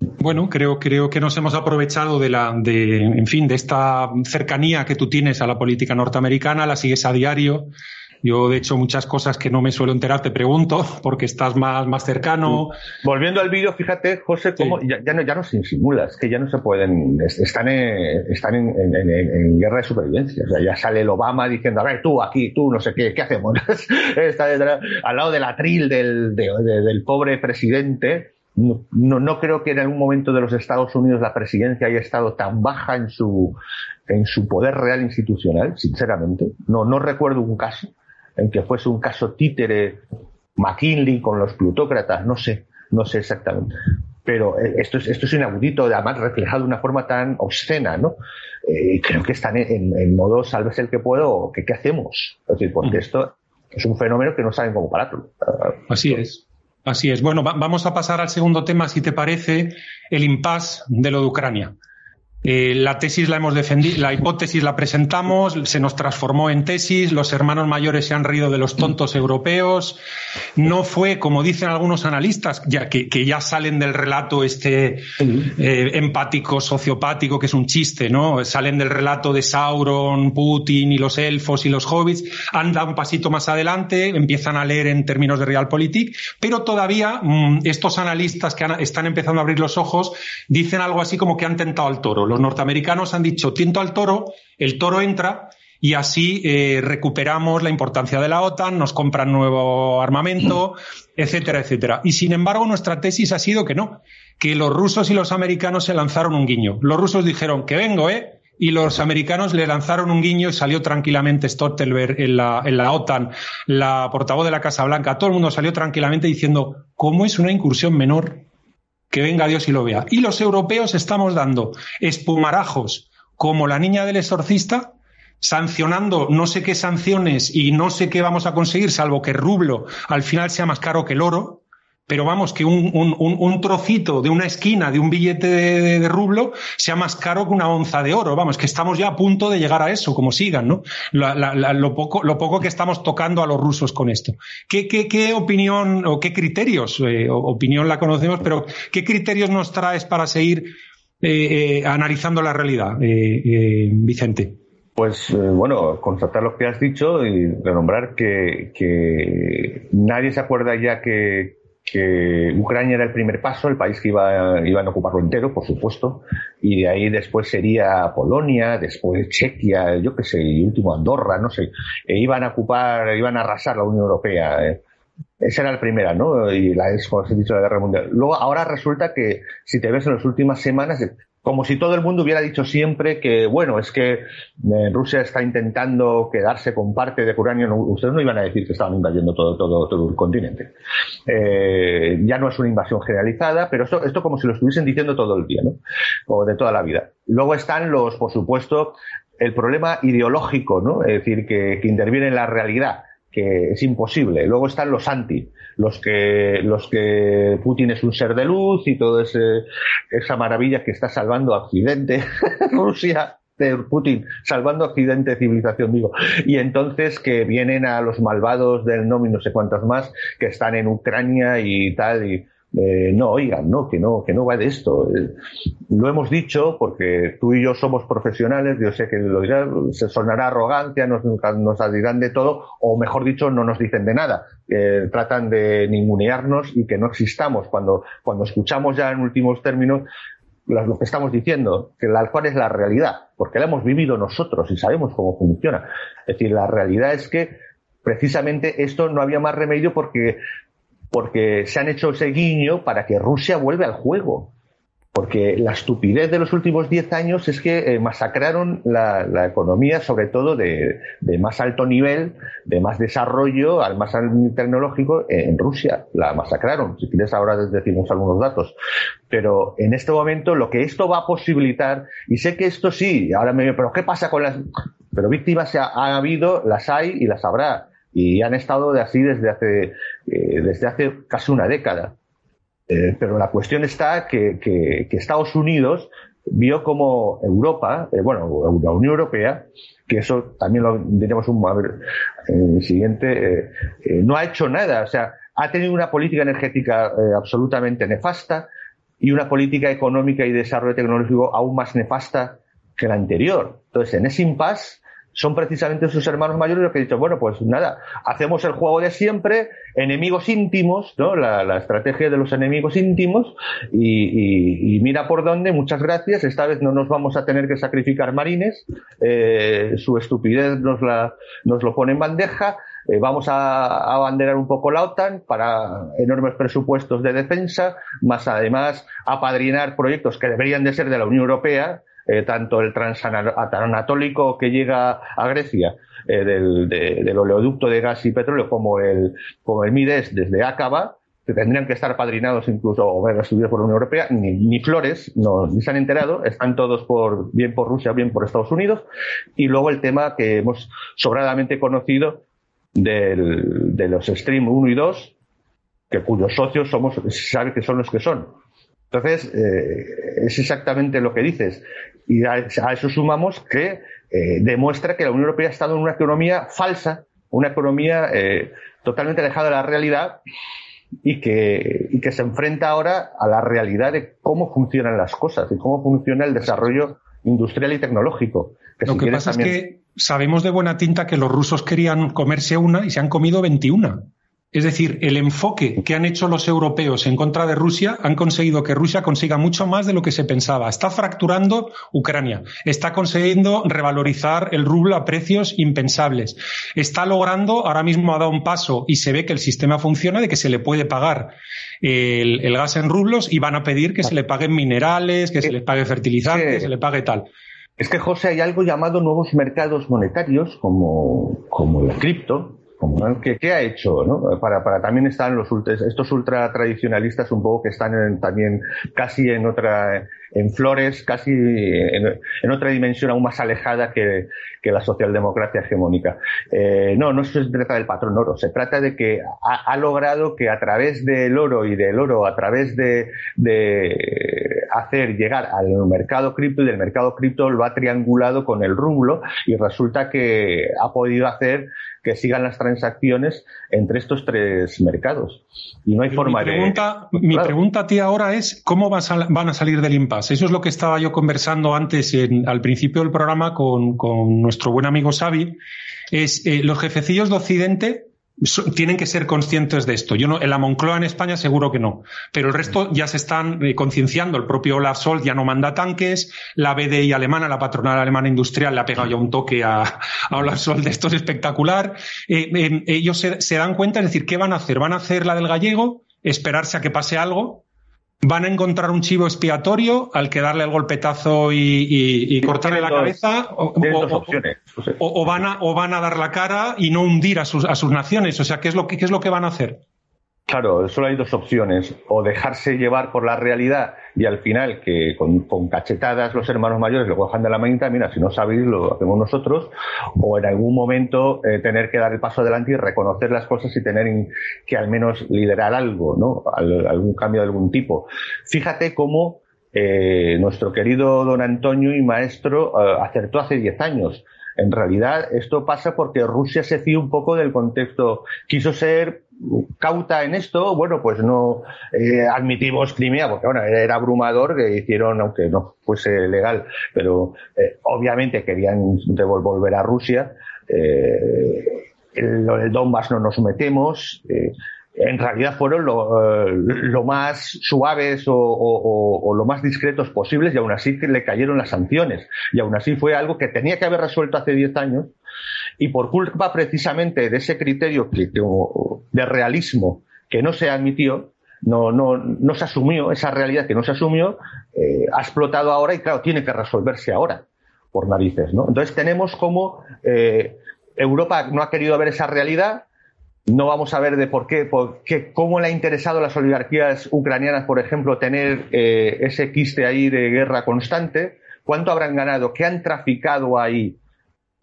Bueno, creo, creo que nos hemos aprovechado de la, de, en fin, de esta cercanía que tú tienes a la política norteamericana, la sigues a diario. Yo, de hecho, muchas cosas que no me suelo enterar te pregunto, porque estás más, más cercano. Volviendo al vídeo, fíjate, José, cómo sí. ya, ya, no, ya no se insimula, es que ya no se pueden, están en, están en, en, en, guerra de supervivencia. O sea, ya sale el Obama diciendo, a ver, tú aquí, tú, no sé qué, ¿qué hacemos? Está detrás, al lado del atril del, de, de, del pobre presidente no, no, no, creo que en algún momento de los Estados Unidos la presidencia haya estado tan baja en su, en su poder real institucional, sinceramente. No, no recuerdo un caso en que fuese un caso títere McKinley con los plutócratas, no sé, no sé exactamente. Pero esto es, esto es inaudito, además reflejado de una forma tan obscena, ¿no? Eh, creo que están en, en, modo salves el que puedo, que qué hacemos. Es decir, porque esto es un fenómeno que no saben cómo pararlo. Así es. Así es. Bueno, va vamos a pasar al segundo tema, si te parece, el impasse de lo de Ucrania. Eh, la tesis la hemos defendido, la hipótesis la presentamos, se nos transformó en tesis, los hermanos mayores se han reído de los tontos europeos. No fue, como dicen algunos analistas, ya que, ya salen del relato este eh, empático, sociopático, que es un chiste, ¿no? Salen del relato de Sauron, Putin y los elfos y los hobbits, han dado un pasito más adelante, empiezan a leer en términos de realpolitik, pero todavía mmm, estos analistas que están empezando a abrir los ojos dicen algo así como que han tentado al toro los norteamericanos han dicho tiento al toro, el toro entra y así eh, recuperamos la importancia de la OTAN, nos compran nuevo armamento, etcétera, etcétera. Y sin embargo, nuestra tesis ha sido que no, que los rusos y los americanos se lanzaron un guiño. Los rusos dijeron que vengo, ¿eh? Y los americanos le lanzaron un guiño y salió tranquilamente Stoltenberg en la, en la OTAN, la portavoz de la Casa Blanca. Todo el mundo salió tranquilamente diciendo, ¿cómo es una incursión menor? Que venga Dios y lo vea. Y los europeos estamos dando espumarajos como la niña del exorcista, sancionando no sé qué sanciones y no sé qué vamos a conseguir, salvo que rublo al final sea más caro que el oro, pero vamos, que un, un, un, trocito de una esquina de un billete de, rublo sea más caro que una onza de oro. Vamos, que estamos ya a punto de llegar a eso, como sigan, ¿no? Lo, poco, lo poco que estamos tocando a los rusos con esto. ¿Qué, qué, qué opinión o qué criterios, eh, opinión la conocemos, pero qué criterios nos traes para seguir eh, eh, analizando la realidad, Vicente? Pues bueno, constatar lo que has dicho y renombrar que, que nadie se acuerda ya que, que Ucrania era el primer paso, el país que iba, iban a ocuparlo entero, por supuesto, y de ahí después sería Polonia, después Chequia, yo qué sé, y último Andorra, no sé, e iban a ocupar, iban a arrasar la Unión Europea. Eh. Esa era la primera, ¿no? Y la es, como os he dicho, la guerra mundial. Luego, ahora resulta que, si te ves en las últimas semanas, como si todo el mundo hubiera dicho siempre que, bueno, es que eh, Rusia está intentando quedarse con parte de Ucrania. Ustedes no iban a decir que estaban invadiendo todo, todo, todo el continente. Eh, ya no es una invasión generalizada, pero esto, esto como si lo estuviesen diciendo todo el día, ¿no? O de toda la vida. Luego están los, por supuesto, el problema ideológico, ¿no? Es decir, que, que interviene en la realidad que es imposible. Luego están los anti, los que, los que Putin es un ser de luz y toda esa maravilla que está salvando a Occidente, Rusia, de Putin, salvando a Occidente civilización, digo. Y entonces que vienen a los malvados del no y no sé cuántos más que están en Ucrania y tal, y eh, no, oigan, no, que no, que no va de esto. Eh, lo hemos dicho porque tú y yo somos profesionales, yo sé que lo dirán, se sonará arrogancia, nos, nos dirán de todo, o mejor dicho, no nos dicen de nada. Eh, tratan de ningunearnos y que no existamos. Cuando, cuando escuchamos ya en últimos términos lo que estamos diciendo, que la, cual es la realidad, porque la hemos vivido nosotros y sabemos cómo funciona. Es decir, la realidad es que precisamente esto no había más remedio porque porque se han hecho ese guiño para que Rusia vuelva al juego. Porque la estupidez de los últimos 10 años es que eh, masacraron la, economía, sobre todo de, más alto nivel, de más desarrollo, al más tecnológico, en Rusia. La masacraron. Si quieres, ahora decimos algunos datos. Pero en este momento, lo que esto va a posibilitar, y sé que esto sí, ahora me pero ¿qué pasa con las. Pero víctimas ha, ha habido, las hay y las habrá y han estado de así desde hace, eh, desde hace casi una década. Eh, pero la cuestión está que, que, Estados Unidos vio como Europa, eh, bueno, la Unión Europea, que eso también lo diremos un, a ver, en el siguiente, no ha hecho nada, o sea, ha tenido una política energética absolutamente nefasta y una política económica y desarrollo tecnológico aún más nefasta que la anterior. Entonces, en ese impasse, son precisamente sus hermanos mayores los que han dicho, bueno, pues nada, hacemos el juego de siempre, enemigos íntimos, ¿no? La, estrategia de los enemigos íntimos, y, mira por dónde, muchas gracias, esta vez no nos vamos a tener que sacrificar marines, eh, su estupidez nos, la, nos lo pone en bandeja, eh, vamos a abanderar un poco la OTAN para enormes presupuestos de defensa, más además apadrinar proyectos que deberían de ser de la Unión Europea, eh, tanto el transanatólico que llega a Grecia eh, del, oleoducto de gas y petróleo como el, como el MIDES desde Acaba, que tendrían que estar padrinados incluso o estudiados por la Unión Europea, ni, flores, no, ni se han enterado, están todos por, bien por Rusia, bien por Estados Unidos. Y luego el tema que hemos sobradamente conocido del, de los Stream 1 y 2, que cuyos socios somos, sabe que son los que son. Entonces, eh, es exactamente lo que dices. Y a, eso sumamos que eh, demuestra que la Unión Europea ha estado en una economía falsa, una economía eh, totalmente alejada de la realidad y que, y que se enfrenta ahora a la realidad de cómo funcionan las cosas y cómo funciona el desarrollo industrial y tecnológico. lo que pasa es que sabemos de buena tinta que los rusos querían comerse una y se han comido 21. Es decir, el enfoque que han hecho los europeos en contra de Rusia han conseguido que Rusia consiga mucho más de lo que se pensaba. Está fracturando Ucrania, está consiguiendo revalorizar el rublo a precios impensables, está logrando, ahora mismo ha dado un paso y se ve que el sistema funciona de que se le puede pagar el, gas en rublos y van a pedir que se le paguen minerales, que se le pague fertilizantes, que se le pague tal. Es que, José, hay algo llamado nuevos mercados monetarios, como, como el cripto, ¿Qué, ha hecho? ¿no? Para, para también están los estos ultra tradicionalistas un poco que están también casi en otra en flores, casi en, otra dimensión aún más alejada que, la socialdemocracia hegemónica. Eh, no, no se trata del patrón oro, se trata de que ha, logrado que a través del oro y del oro, a través de, de hacer llegar al mercado cripto y del mercado cripto lo ha triangulado con el rublo y resulta que ha podido hacer que sigan las transacciones entre estos tres mercados. Y no hay forma mi pregunta, de. Mi pregunta a ti ahora es: ¿cómo van a salir del impasse? Eso es lo que estaba yo conversando antes, al principio del programa, con, nuestro buen amigo Xavi. Es eh, los jefecillos de Occidente tienen que ser conscientes de esto. Yo no, en la Moncloa en España seguro que no, pero el resto ya se están eh, concienciando. El propio Olaf Scholz ya no manda tanques, la BDI alemana, la patronal alemana industrial, le ha pegado ya un toque a, Olaf Scholz de esto es espectacular. Eh, eh, ellos se, se, dan cuenta, es decir, ¿qué van a hacer? ¿Van a hacer la del gallego? Esperarse a que pase algo van a encontrar un chivo expiatorio al que darle el golpetazo y, cortarle la cabeza o, van a, o van a dar la cara y no hundir a sus, a sus naciones. O sea, ¿qué es lo que, qué es lo que van a hacer? Claro, solo hay dos opciones, o dejarse llevar por la realidad y al final que con, cachetadas los hermanos mayores lo cojan de la manita, mira, si no sabéis lo hacemos nosotros, o en algún momento eh, tener que dar el paso adelante y reconocer las cosas y tener que al menos liderar algo, ¿no? algún cambio de algún tipo. Fíjate cómo eh, nuestro querido don Antonio y maestro eh, acertó hace 10 años. En realidad, esto pasa porque Rusia se fía un poco del contexto. Quiso ser cauta en esto, bueno, pues no eh, admitimos Crimea, porque bueno, era abrumador que hicieron, aunque no fuese legal, pero eh, obviamente querían devolver a Rusia. Eh, el, el Donbass no nos metemos. Eh, en realidad fueron lo, lo más suaves o, lo más discretos posibles y aún así que le cayeron las sanciones. Y aún así fue algo que tenía que haber resuelto hace 10 años y por culpa precisamente de ese criterio de realismo que no se admitió, no, no, no se asumió, esa realidad que no se asumió, eh, ha explotado ahora y claro, tiene que resolverse ahora, por narices, ¿no? Entonces tenemos como eh, Europa no ha querido ver esa realidad, no vamos a ver de por qué, por qué cómo le ha interesado a las oligarquías ucranianas, por ejemplo, tener eh, ese quiste ahí de guerra constante, cuánto habrán ganado, qué han traficado ahí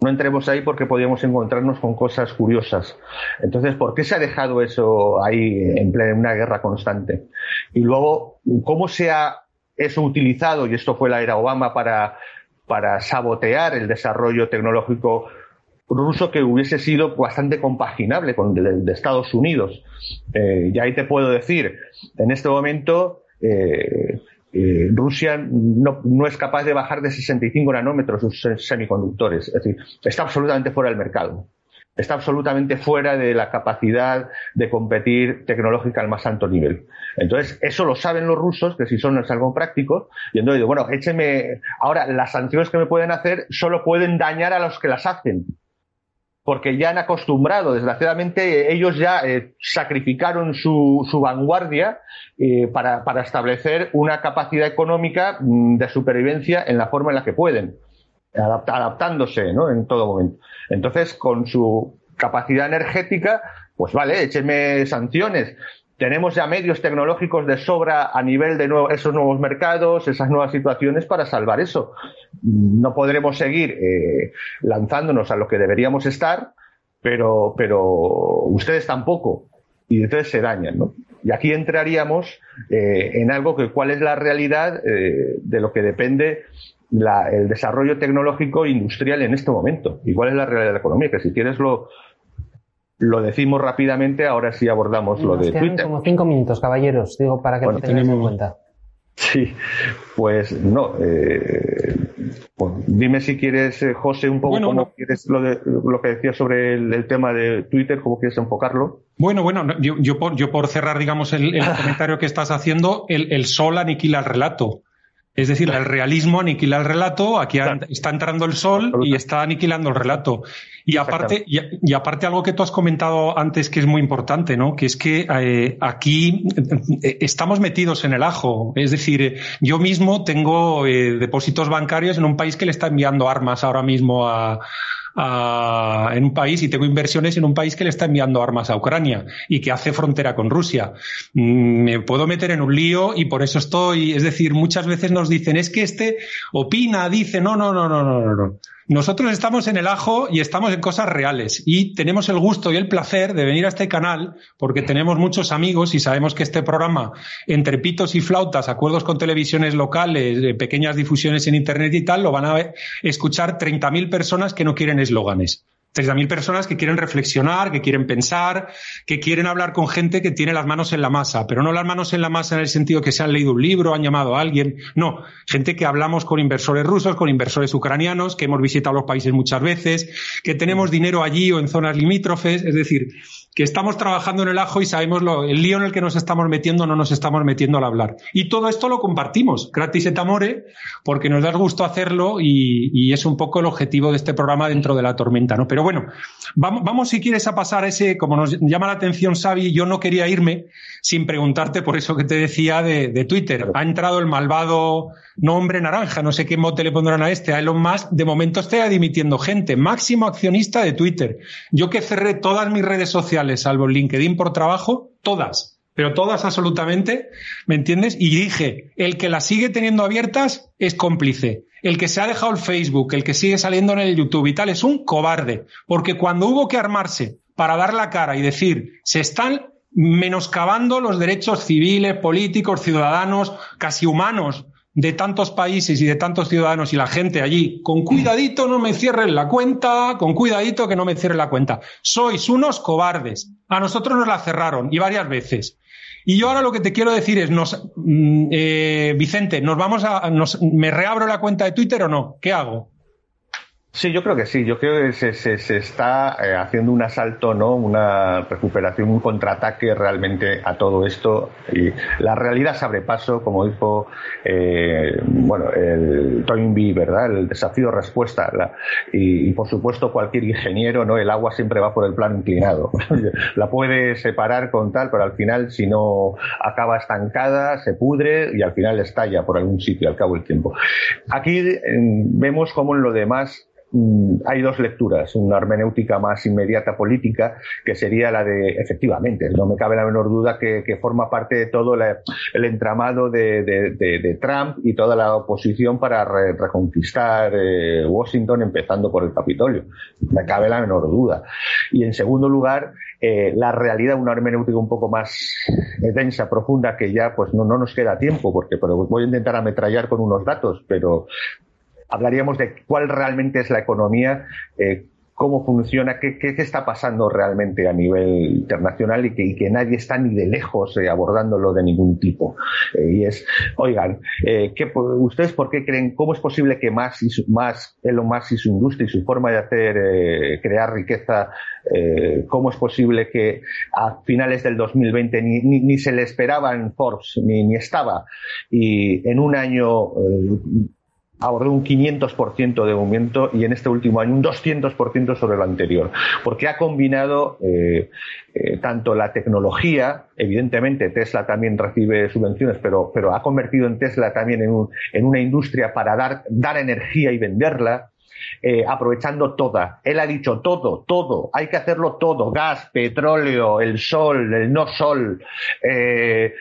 no entremos ahí porque podríamos encontrarnos con cosas curiosas. Entonces, ¿por qué se ha dejado eso ahí en plena una guerra constante? Y luego, ¿cómo se ha eso utilizado? Y esto fue la era Obama para, para sabotear el desarrollo tecnológico ruso que hubiese sido bastante compaginable con el de, Estados Unidos. Eh, y ahí te puedo decir, en este momento, eh, eh, Rusia no, es capaz de bajar de 65 nanómetros sus semiconductores. Es decir, está absolutamente fuera del mercado. Está absolutamente fuera de la capacidad de competir tecnológica al más alto nivel. Entonces, eso lo saben los rusos, que si son algo prácticos, y entonces digo, bueno, écheme, ahora, las sanciones que me pueden hacer solo pueden dañar a los que las hacen porque ya han acostumbrado, desgraciadamente ellos ya eh, sacrificaron su, su vanguardia eh, para, para, establecer una capacidad económica mm, de supervivencia en la forma en la que pueden, adaptándose ¿no? en todo momento. Entonces, con su capacidad energética, pues vale, échenme sanciones, tenemos ya medios tecnológicos de sobra a nivel de esos nuevos mercados, esas nuevas situaciones para salvar eso. No podremos seguir eh, lanzándonos a lo que deberíamos estar, pero, pero ustedes tampoco. Y entonces se dañan, ¿no? Y aquí entraríamos eh, en algo que cuál es la realidad eh, de lo que depende el desarrollo tecnológico industrial en este momento. Y cuál es la realidad de la economía, que si quieres lo, lo decimos rápidamente, ahora sí abordamos lo de Twitter. como cinco minutos, caballeros, digo, para que lo tengáis en cuenta. Sí, pues no. Eh, pues dime si quieres, eh, José, un poco cómo quieres lo, de, lo que decías sobre el, tema de Twitter, cómo quieres enfocarlo. Bueno, bueno, yo, yo, por, yo por cerrar, digamos, el, el comentario que estás haciendo, el, el sol aniquila el relato. Es decir, el realismo aniquila el relato, aquí está entrando el sol y está aniquilando el relato. Y aparte, y, aparte algo que tú has comentado antes que es muy importante, ¿no? Que es que eh, aquí eh, estamos metidos en el ajo. Es decir, yo mismo tengo eh, depósitos bancarios en un país que le está enviando armas ahora mismo a, en un país y tengo inversiones en un país que le está enviando armas a Ucrania y que hace frontera con Rusia. Mm, me puedo meter en un lío y por eso estoy, es decir, muchas veces nos dicen, es que este opina, dice, no, no, no, no, no, no, no. Nosotros estamos en el ajo y estamos en cosas reales y tenemos el gusto y el placer de venir a este canal porque tenemos muchos amigos y sabemos que este programa, entre pitos y flautas, acuerdos con televisiones locales, eh, pequeñas difusiones en Internet y tal, lo van a escuchar 30.000 personas que no quieren eslóganes. 30.000 personas que quieren reflexionar, que quieren pensar, que quieren hablar con gente que tiene las manos en la masa, pero no las manos en la masa en el sentido que se han leído un libro, han llamado a alguien, no, gente que hablamos con inversores rusos, con inversores ucranianos, que hemos visitado los países muchas veces, que tenemos dinero allí o en zonas limítrofes, es decir, que estamos trabajando en el ajo y sabemos lo, el lío en el que nos estamos metiendo, no nos estamos metiendo al hablar. Y todo esto lo compartimos, gratis et amore, porque nos da gusto hacerlo y, y, es un poco el objetivo de este programa dentro de la tormenta, ¿no? Pero bueno, vamos, vamos si quieres a pasar ese, como nos llama la atención Xavi, yo no quería irme sin preguntarte por eso que te decía de, de Twitter. Ha entrado el malvado nombre naranja, no sé qué mote le pondrán a este, a Elon Musk, de momento está dimitiendo gente, máximo accionista de Twitter. Yo que cerré todas mis redes sociales, salvo LinkedIn por trabajo, todas. pero todas absolutamente, ¿me entiendes? Y dije, el que las sigue teniendo abiertas es cómplice. El que se ha dejado el Facebook, el que sigue saliendo en el YouTube y tal, es un cobarde. Porque cuando hubo que armarse para dar la cara y decir, se están menoscabando los derechos civiles, políticos, ciudadanos, casi humanos de tantos países y de tantos ciudadanos y la gente allí, con cuidadito no me cierren la cuenta, con cuidadito que no me cierren la cuenta. Sois unos cobardes. A nosotros nos la cerraron y varias veces. Y yo ahora lo que te quiero decir es, nos, mm, eh, Vicente, nos vamos a, nos, ¿me reabro la cuenta de Twitter o no? ¿Qué hago? Sí, yo creo que sí. Yo creo que se, se, está eh, haciendo un asalto, ¿no? Una recuperación, un contraataque realmente a todo esto. Y la realidad se abre paso, como dijo, eh, bueno, el Toynbee, ¿verdad? El desafío-respuesta. Y, y, por supuesto, cualquier ingeniero, ¿no? El agua siempre va por el plano inclinado. la puede separar con tal, pero al final, si no acaba estancada, se pudre y al final estalla por algún sitio al cabo del tiempo. Aquí eh, vemos cómo en lo demás Mm, hay dos lecturas, una hermenéutica más inmediata política, que sería la de, efectivamente, no me cabe la menor duda que, forma parte de todo el entramado de, Trump y toda la oposición para reconquistar eh, Washington, empezando por el Capitolio. Me cabe la menor duda. Y en segundo lugar, eh, la realidad, una hermenéutica un poco más densa, profunda, que ya pues no, no nos queda tiempo, porque voy a intentar ametrallar con unos datos, pero hablaríamos de cuál realmente es la economía, eh, cómo funciona, qué, qué, está pasando realmente a nivel internacional y que, que nadie está ni de lejos eh, abordándolo de ningún tipo. Eh, y es, oigan, eh, ¿qué, ¿ustedes por qué creen, cómo es posible que más, y su, más Elon Musk y su industria y su forma de hacer, eh, crear riqueza, cómo es posible que a finales del 2020 ni, ni, ni se le esperaba en Forbes, ni, ni estaba, y en un año abordó un 500% de aumento y en este último año un 200% sobre lo anterior, porque ha combinado eh, eh, tanto la tecnología, evidentemente Tesla también recibe subvenciones, pero, pero ha convertido en Tesla también en, un, en una industria para dar, dar energía y venderla, eh, aprovechando toda. Él ha dicho todo, todo, hay que hacerlo todo, gas, petróleo, el sol, el no sol, eh,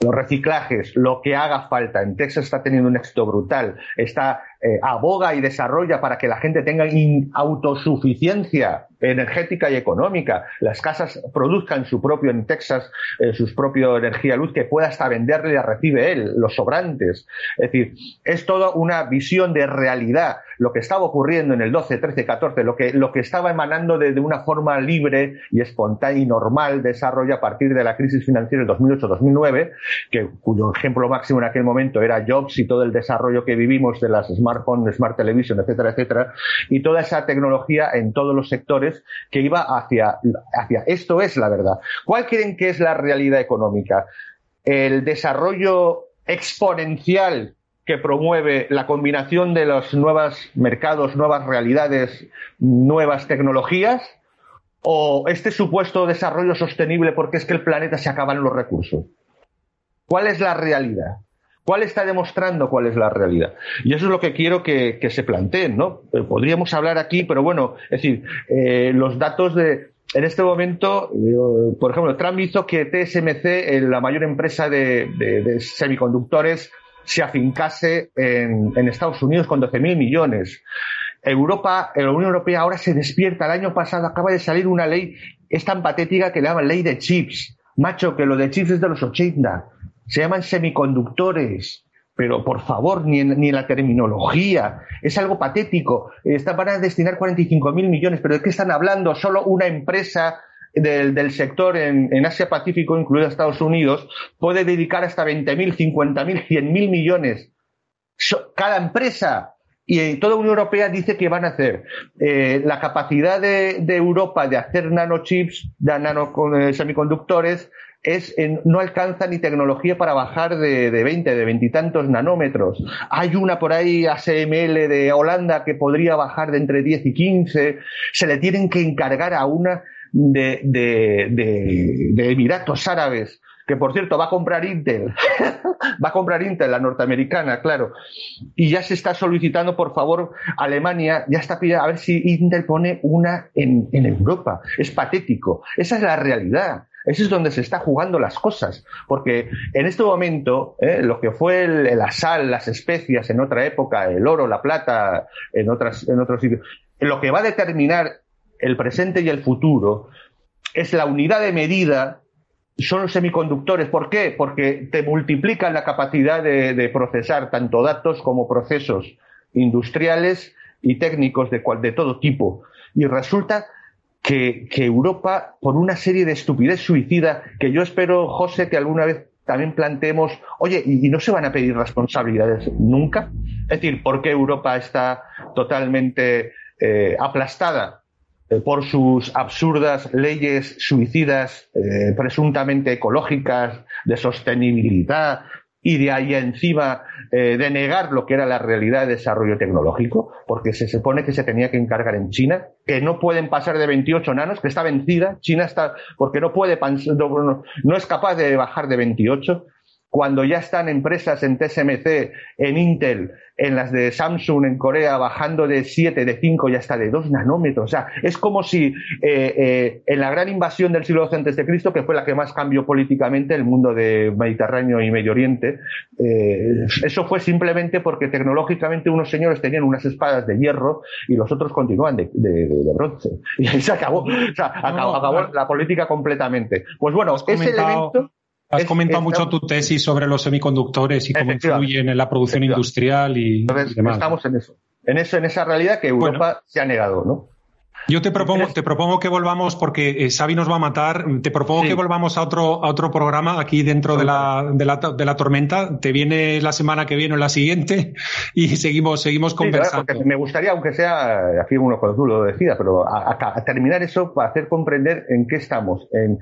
los reciclajes, lo que haga falta. En Texas está teniendo un éxito brutal. Está eh, aboga y desarrolla para que la gente tenga autosuficiencia energética y económica. Las casas produzcan su propio en Texas, eh, su propia energía luz que pueda hasta venderle y la recibe él, los sobrantes. Es decir, es toda una visión de realidad. Lo que estaba ocurriendo en el 12, 13, 14, lo que, lo que estaba emanando de, de una forma libre y espontánea y normal desarrollo a partir de la crisis financiera del 2008-2009, que, cuyo ejemplo máximo en aquel momento era Jobs y todo el desarrollo que vivimos de las smart smartphone, smart television, etcétera, etcétera, y toda esa tecnología en todos los sectores que iba hacia, hacia esto es la verdad. ¿Cuál creen que es la realidad económica? El desarrollo exponencial que promueve la combinación de los nuevos mercados, nuevas realidades, nuevas tecnologías, o este supuesto desarrollo sostenible porque es que el planeta se acaban los recursos. ¿Cuál es la realidad? ¿Cuál está demostrando cuál es la realidad? Y eso es lo que quiero que, se planteen, ¿no? Eh, podríamos hablar aquí, pero bueno, es decir, eh, los datos de, en este momento, eh, por ejemplo, Trump hizo que TSMC, la mayor empresa de, semiconductores, se afincase en, en Estados Unidos con 12.000 millones. Europa, la Unión Europea ahora se despierta. El año pasado acaba de salir una ley, es tan patética que le llaman ley de chips. Macho, que lo de chips es de los 80 se llaman semiconductores, pero por favor, ni en, ni en la terminología, es algo patético. Están para destinar 45 mil millones, pero ¿de qué están hablando? Solo una empresa del, del sector en, en, Asia Pacífico, incluido Estados Unidos, puede dedicar hasta 20 mil, 50 mil, 100 mil millones. cada empresa. Y toda la Unión Europea dice que van a hacer eh, la capacidad de, de, Europa de hacer nanochips, de nano eh, semiconductores, es no alcanza ni tecnología para bajar de, de 20, de veintitantos nanómetros. Hay una por ahí ASML de Holanda que podría bajar de entre 10 y 15. Se le tienen que encargar a una de, de, de Emiratos Árabes que por cierto va a comprar Intel, va a comprar Intel, la norteamericana, claro, y ya se está solicitando, por favor, Alemania, ya está pidiendo a ver si Intel pone una en, en Europa. Es patético. Esa es la realidad. Ese es donde se está jugando las cosas. Porque en este momento, ¿eh? lo que fue la sal, las especias en otra época, el oro, la plata, en, otras, en otros sitios, lo que va a determinar el presente y el futuro es la unidad de medida son los semiconductores. ¿Por qué? Porque te multiplican la capacidad de, procesar tanto datos como procesos industriales y técnicos de, de todo tipo. Y resulta que, Europa, por una serie de estupidez suicida, que yo espero, José, que alguna vez también planteemos, oye, ¿y, no se van a pedir responsabilidades nunca? Es decir, ¿por qué Europa está totalmente eh, aplastada eh, por sus absurdas leyes suicidas, eh, presuntamente ecológicas, de sostenibilidad, y de ahí encima eh, de negar lo que era la realidad de desarrollo tecnológico, porque se supone que se tenía que encargar en China, que no pueden pasar de 28 nanos, que está vencida, China está, porque no puede, no, no es capaz de bajar de 28, cuando ya están empresas en TSMC, en Intel, en las de Samsung en Corea bajando de 7, de 5 y hasta de 2 nanómetros. O sea, es como si eh, eh, en la gran invasión del siglo de Cristo, que fue la que más cambió políticamente el mundo de Mediterráneo y Medio Oriente, eh, eso fue simplemente porque tecnológicamente unos señores tenían unas espadas de hierro y los otros continúan de, bronce. Y ahí se acabó, o sea, acabó, la política completamente. Pues bueno, ese elemento Has comentado mucho tu tesis sobre los semiconductores y cómo influyen en la producción industrial y, demás. Estamos en eso. En eso, en esa realidad que Europa se ha negado, ¿no? Yo te propongo, te propongo que volvamos, porque eh, Xavi nos va a matar, te propongo que volvamos a otro, a otro programa aquí dentro de la, de, la, de la tormenta. Te viene la semana que viene o la siguiente y seguimos, seguimos conversando. me gustaría, aunque sea, aquí uno cuando tú lo decidas, pero a, terminar eso para hacer comprender en qué estamos. En,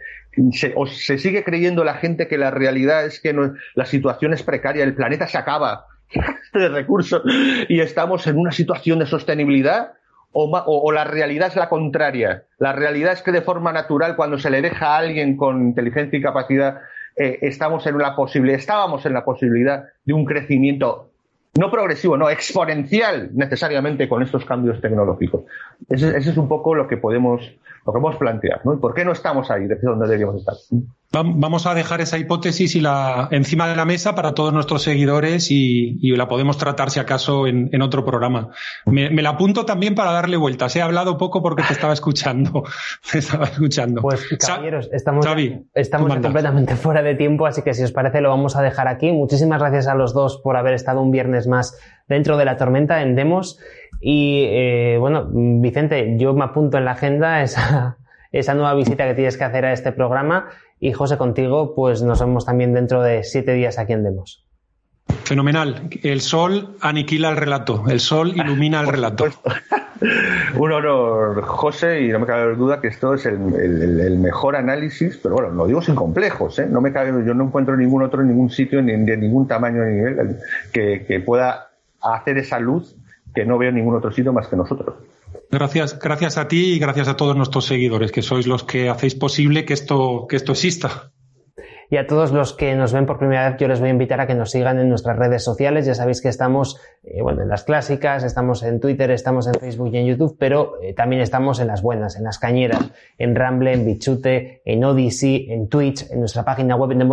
se, o se sigue creyendo la gente que la realidad es que no, la situación es precaria, el planeta se acaba de recursos y estamos en una situación de sostenibilidad o, la realidad es la contraria. La realidad es que de forma natural, cuando se le deja a alguien con inteligencia y capacidad, eh, estamos en la posibilidad, estábamos en la posibilidad de un crecimiento no progresivo, no exponencial necesariamente con estos cambios tecnológicos. Ese, ese es un poco lo que podemos lo que podemos plantear, ¿no? ¿Por qué no estamos ahí desde donde deberíamos estar? Vamos a dejar esa hipótesis y la, encima de la mesa para todos nuestros seguidores y, la podemos tratar, si acaso, en, otro programa. Me, la apunto también para darle vueltas. He hablado poco porque te estaba escuchando. te estaba escuchando. Pues, caballeros, estamos, estamos completamente fuera de tiempo, así que si os parece lo vamos a dejar aquí. Muchísimas gracias a los dos por haber estado un viernes más dentro de la tormenta en Demos. Y eh, bueno, Vicente, yo me apunto en la agenda esa, esa nueva visita que tienes que hacer a este programa. Y José, contigo, pues nos vemos también dentro de siete días aquí en Demos. Fenomenal. El sol aniquila el relato, el sol ilumina el relato. Un honor, José, y no me cabe duda que esto es el, mejor análisis, pero bueno, lo digo sin complejos, ¿eh? No me cabe, yo no encuentro ningún otro en ningún sitio, ni de ningún tamaño ni nivel, que, que pueda hacer esa luz que no veo en ningún otro sitio más que nosotros. Gracias, gracias a ti y gracias a todos nuestros seguidores, que sois los que hacéis posible que esto, que esto exista. Y a todos los que nos ven por primera vez, yo les voy a invitar a que nos sigan en nuestras redes sociales. Ya sabéis que estamos, eh, bueno, en las clásicas, estamos en Twitter, estamos en Facebook y en YouTube, pero eh, también estamos en las buenas, en las cañeras, en Ramble, en Bichute, en Odyssey, en Twitch, en nuestra página web en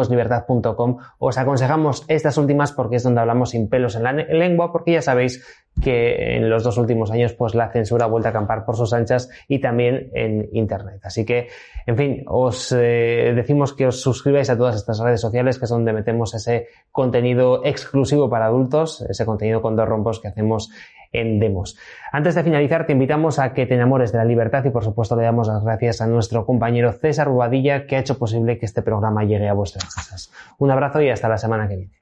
Os aconsejamos estas últimas porque es donde hablamos sin pelos en la lengua, porque ya sabéis que en los dos últimos años pues la censura ha vuelto a acampar por sus anchas y también en internet. Así que, en fin, os eh, decimos que os suscribáis a todas estas redes sociales que es donde metemos ese contenido exclusivo para adultos, ese contenido con dos rompos que hacemos en Demos. Antes de finalizar, te invitamos a que te enamores de la libertad y por supuesto le damos las gracias a nuestro compañero César Rubadilla que ha hecho posible que este programa llegue a vuestras casas. Un abrazo y hasta la semana que viene.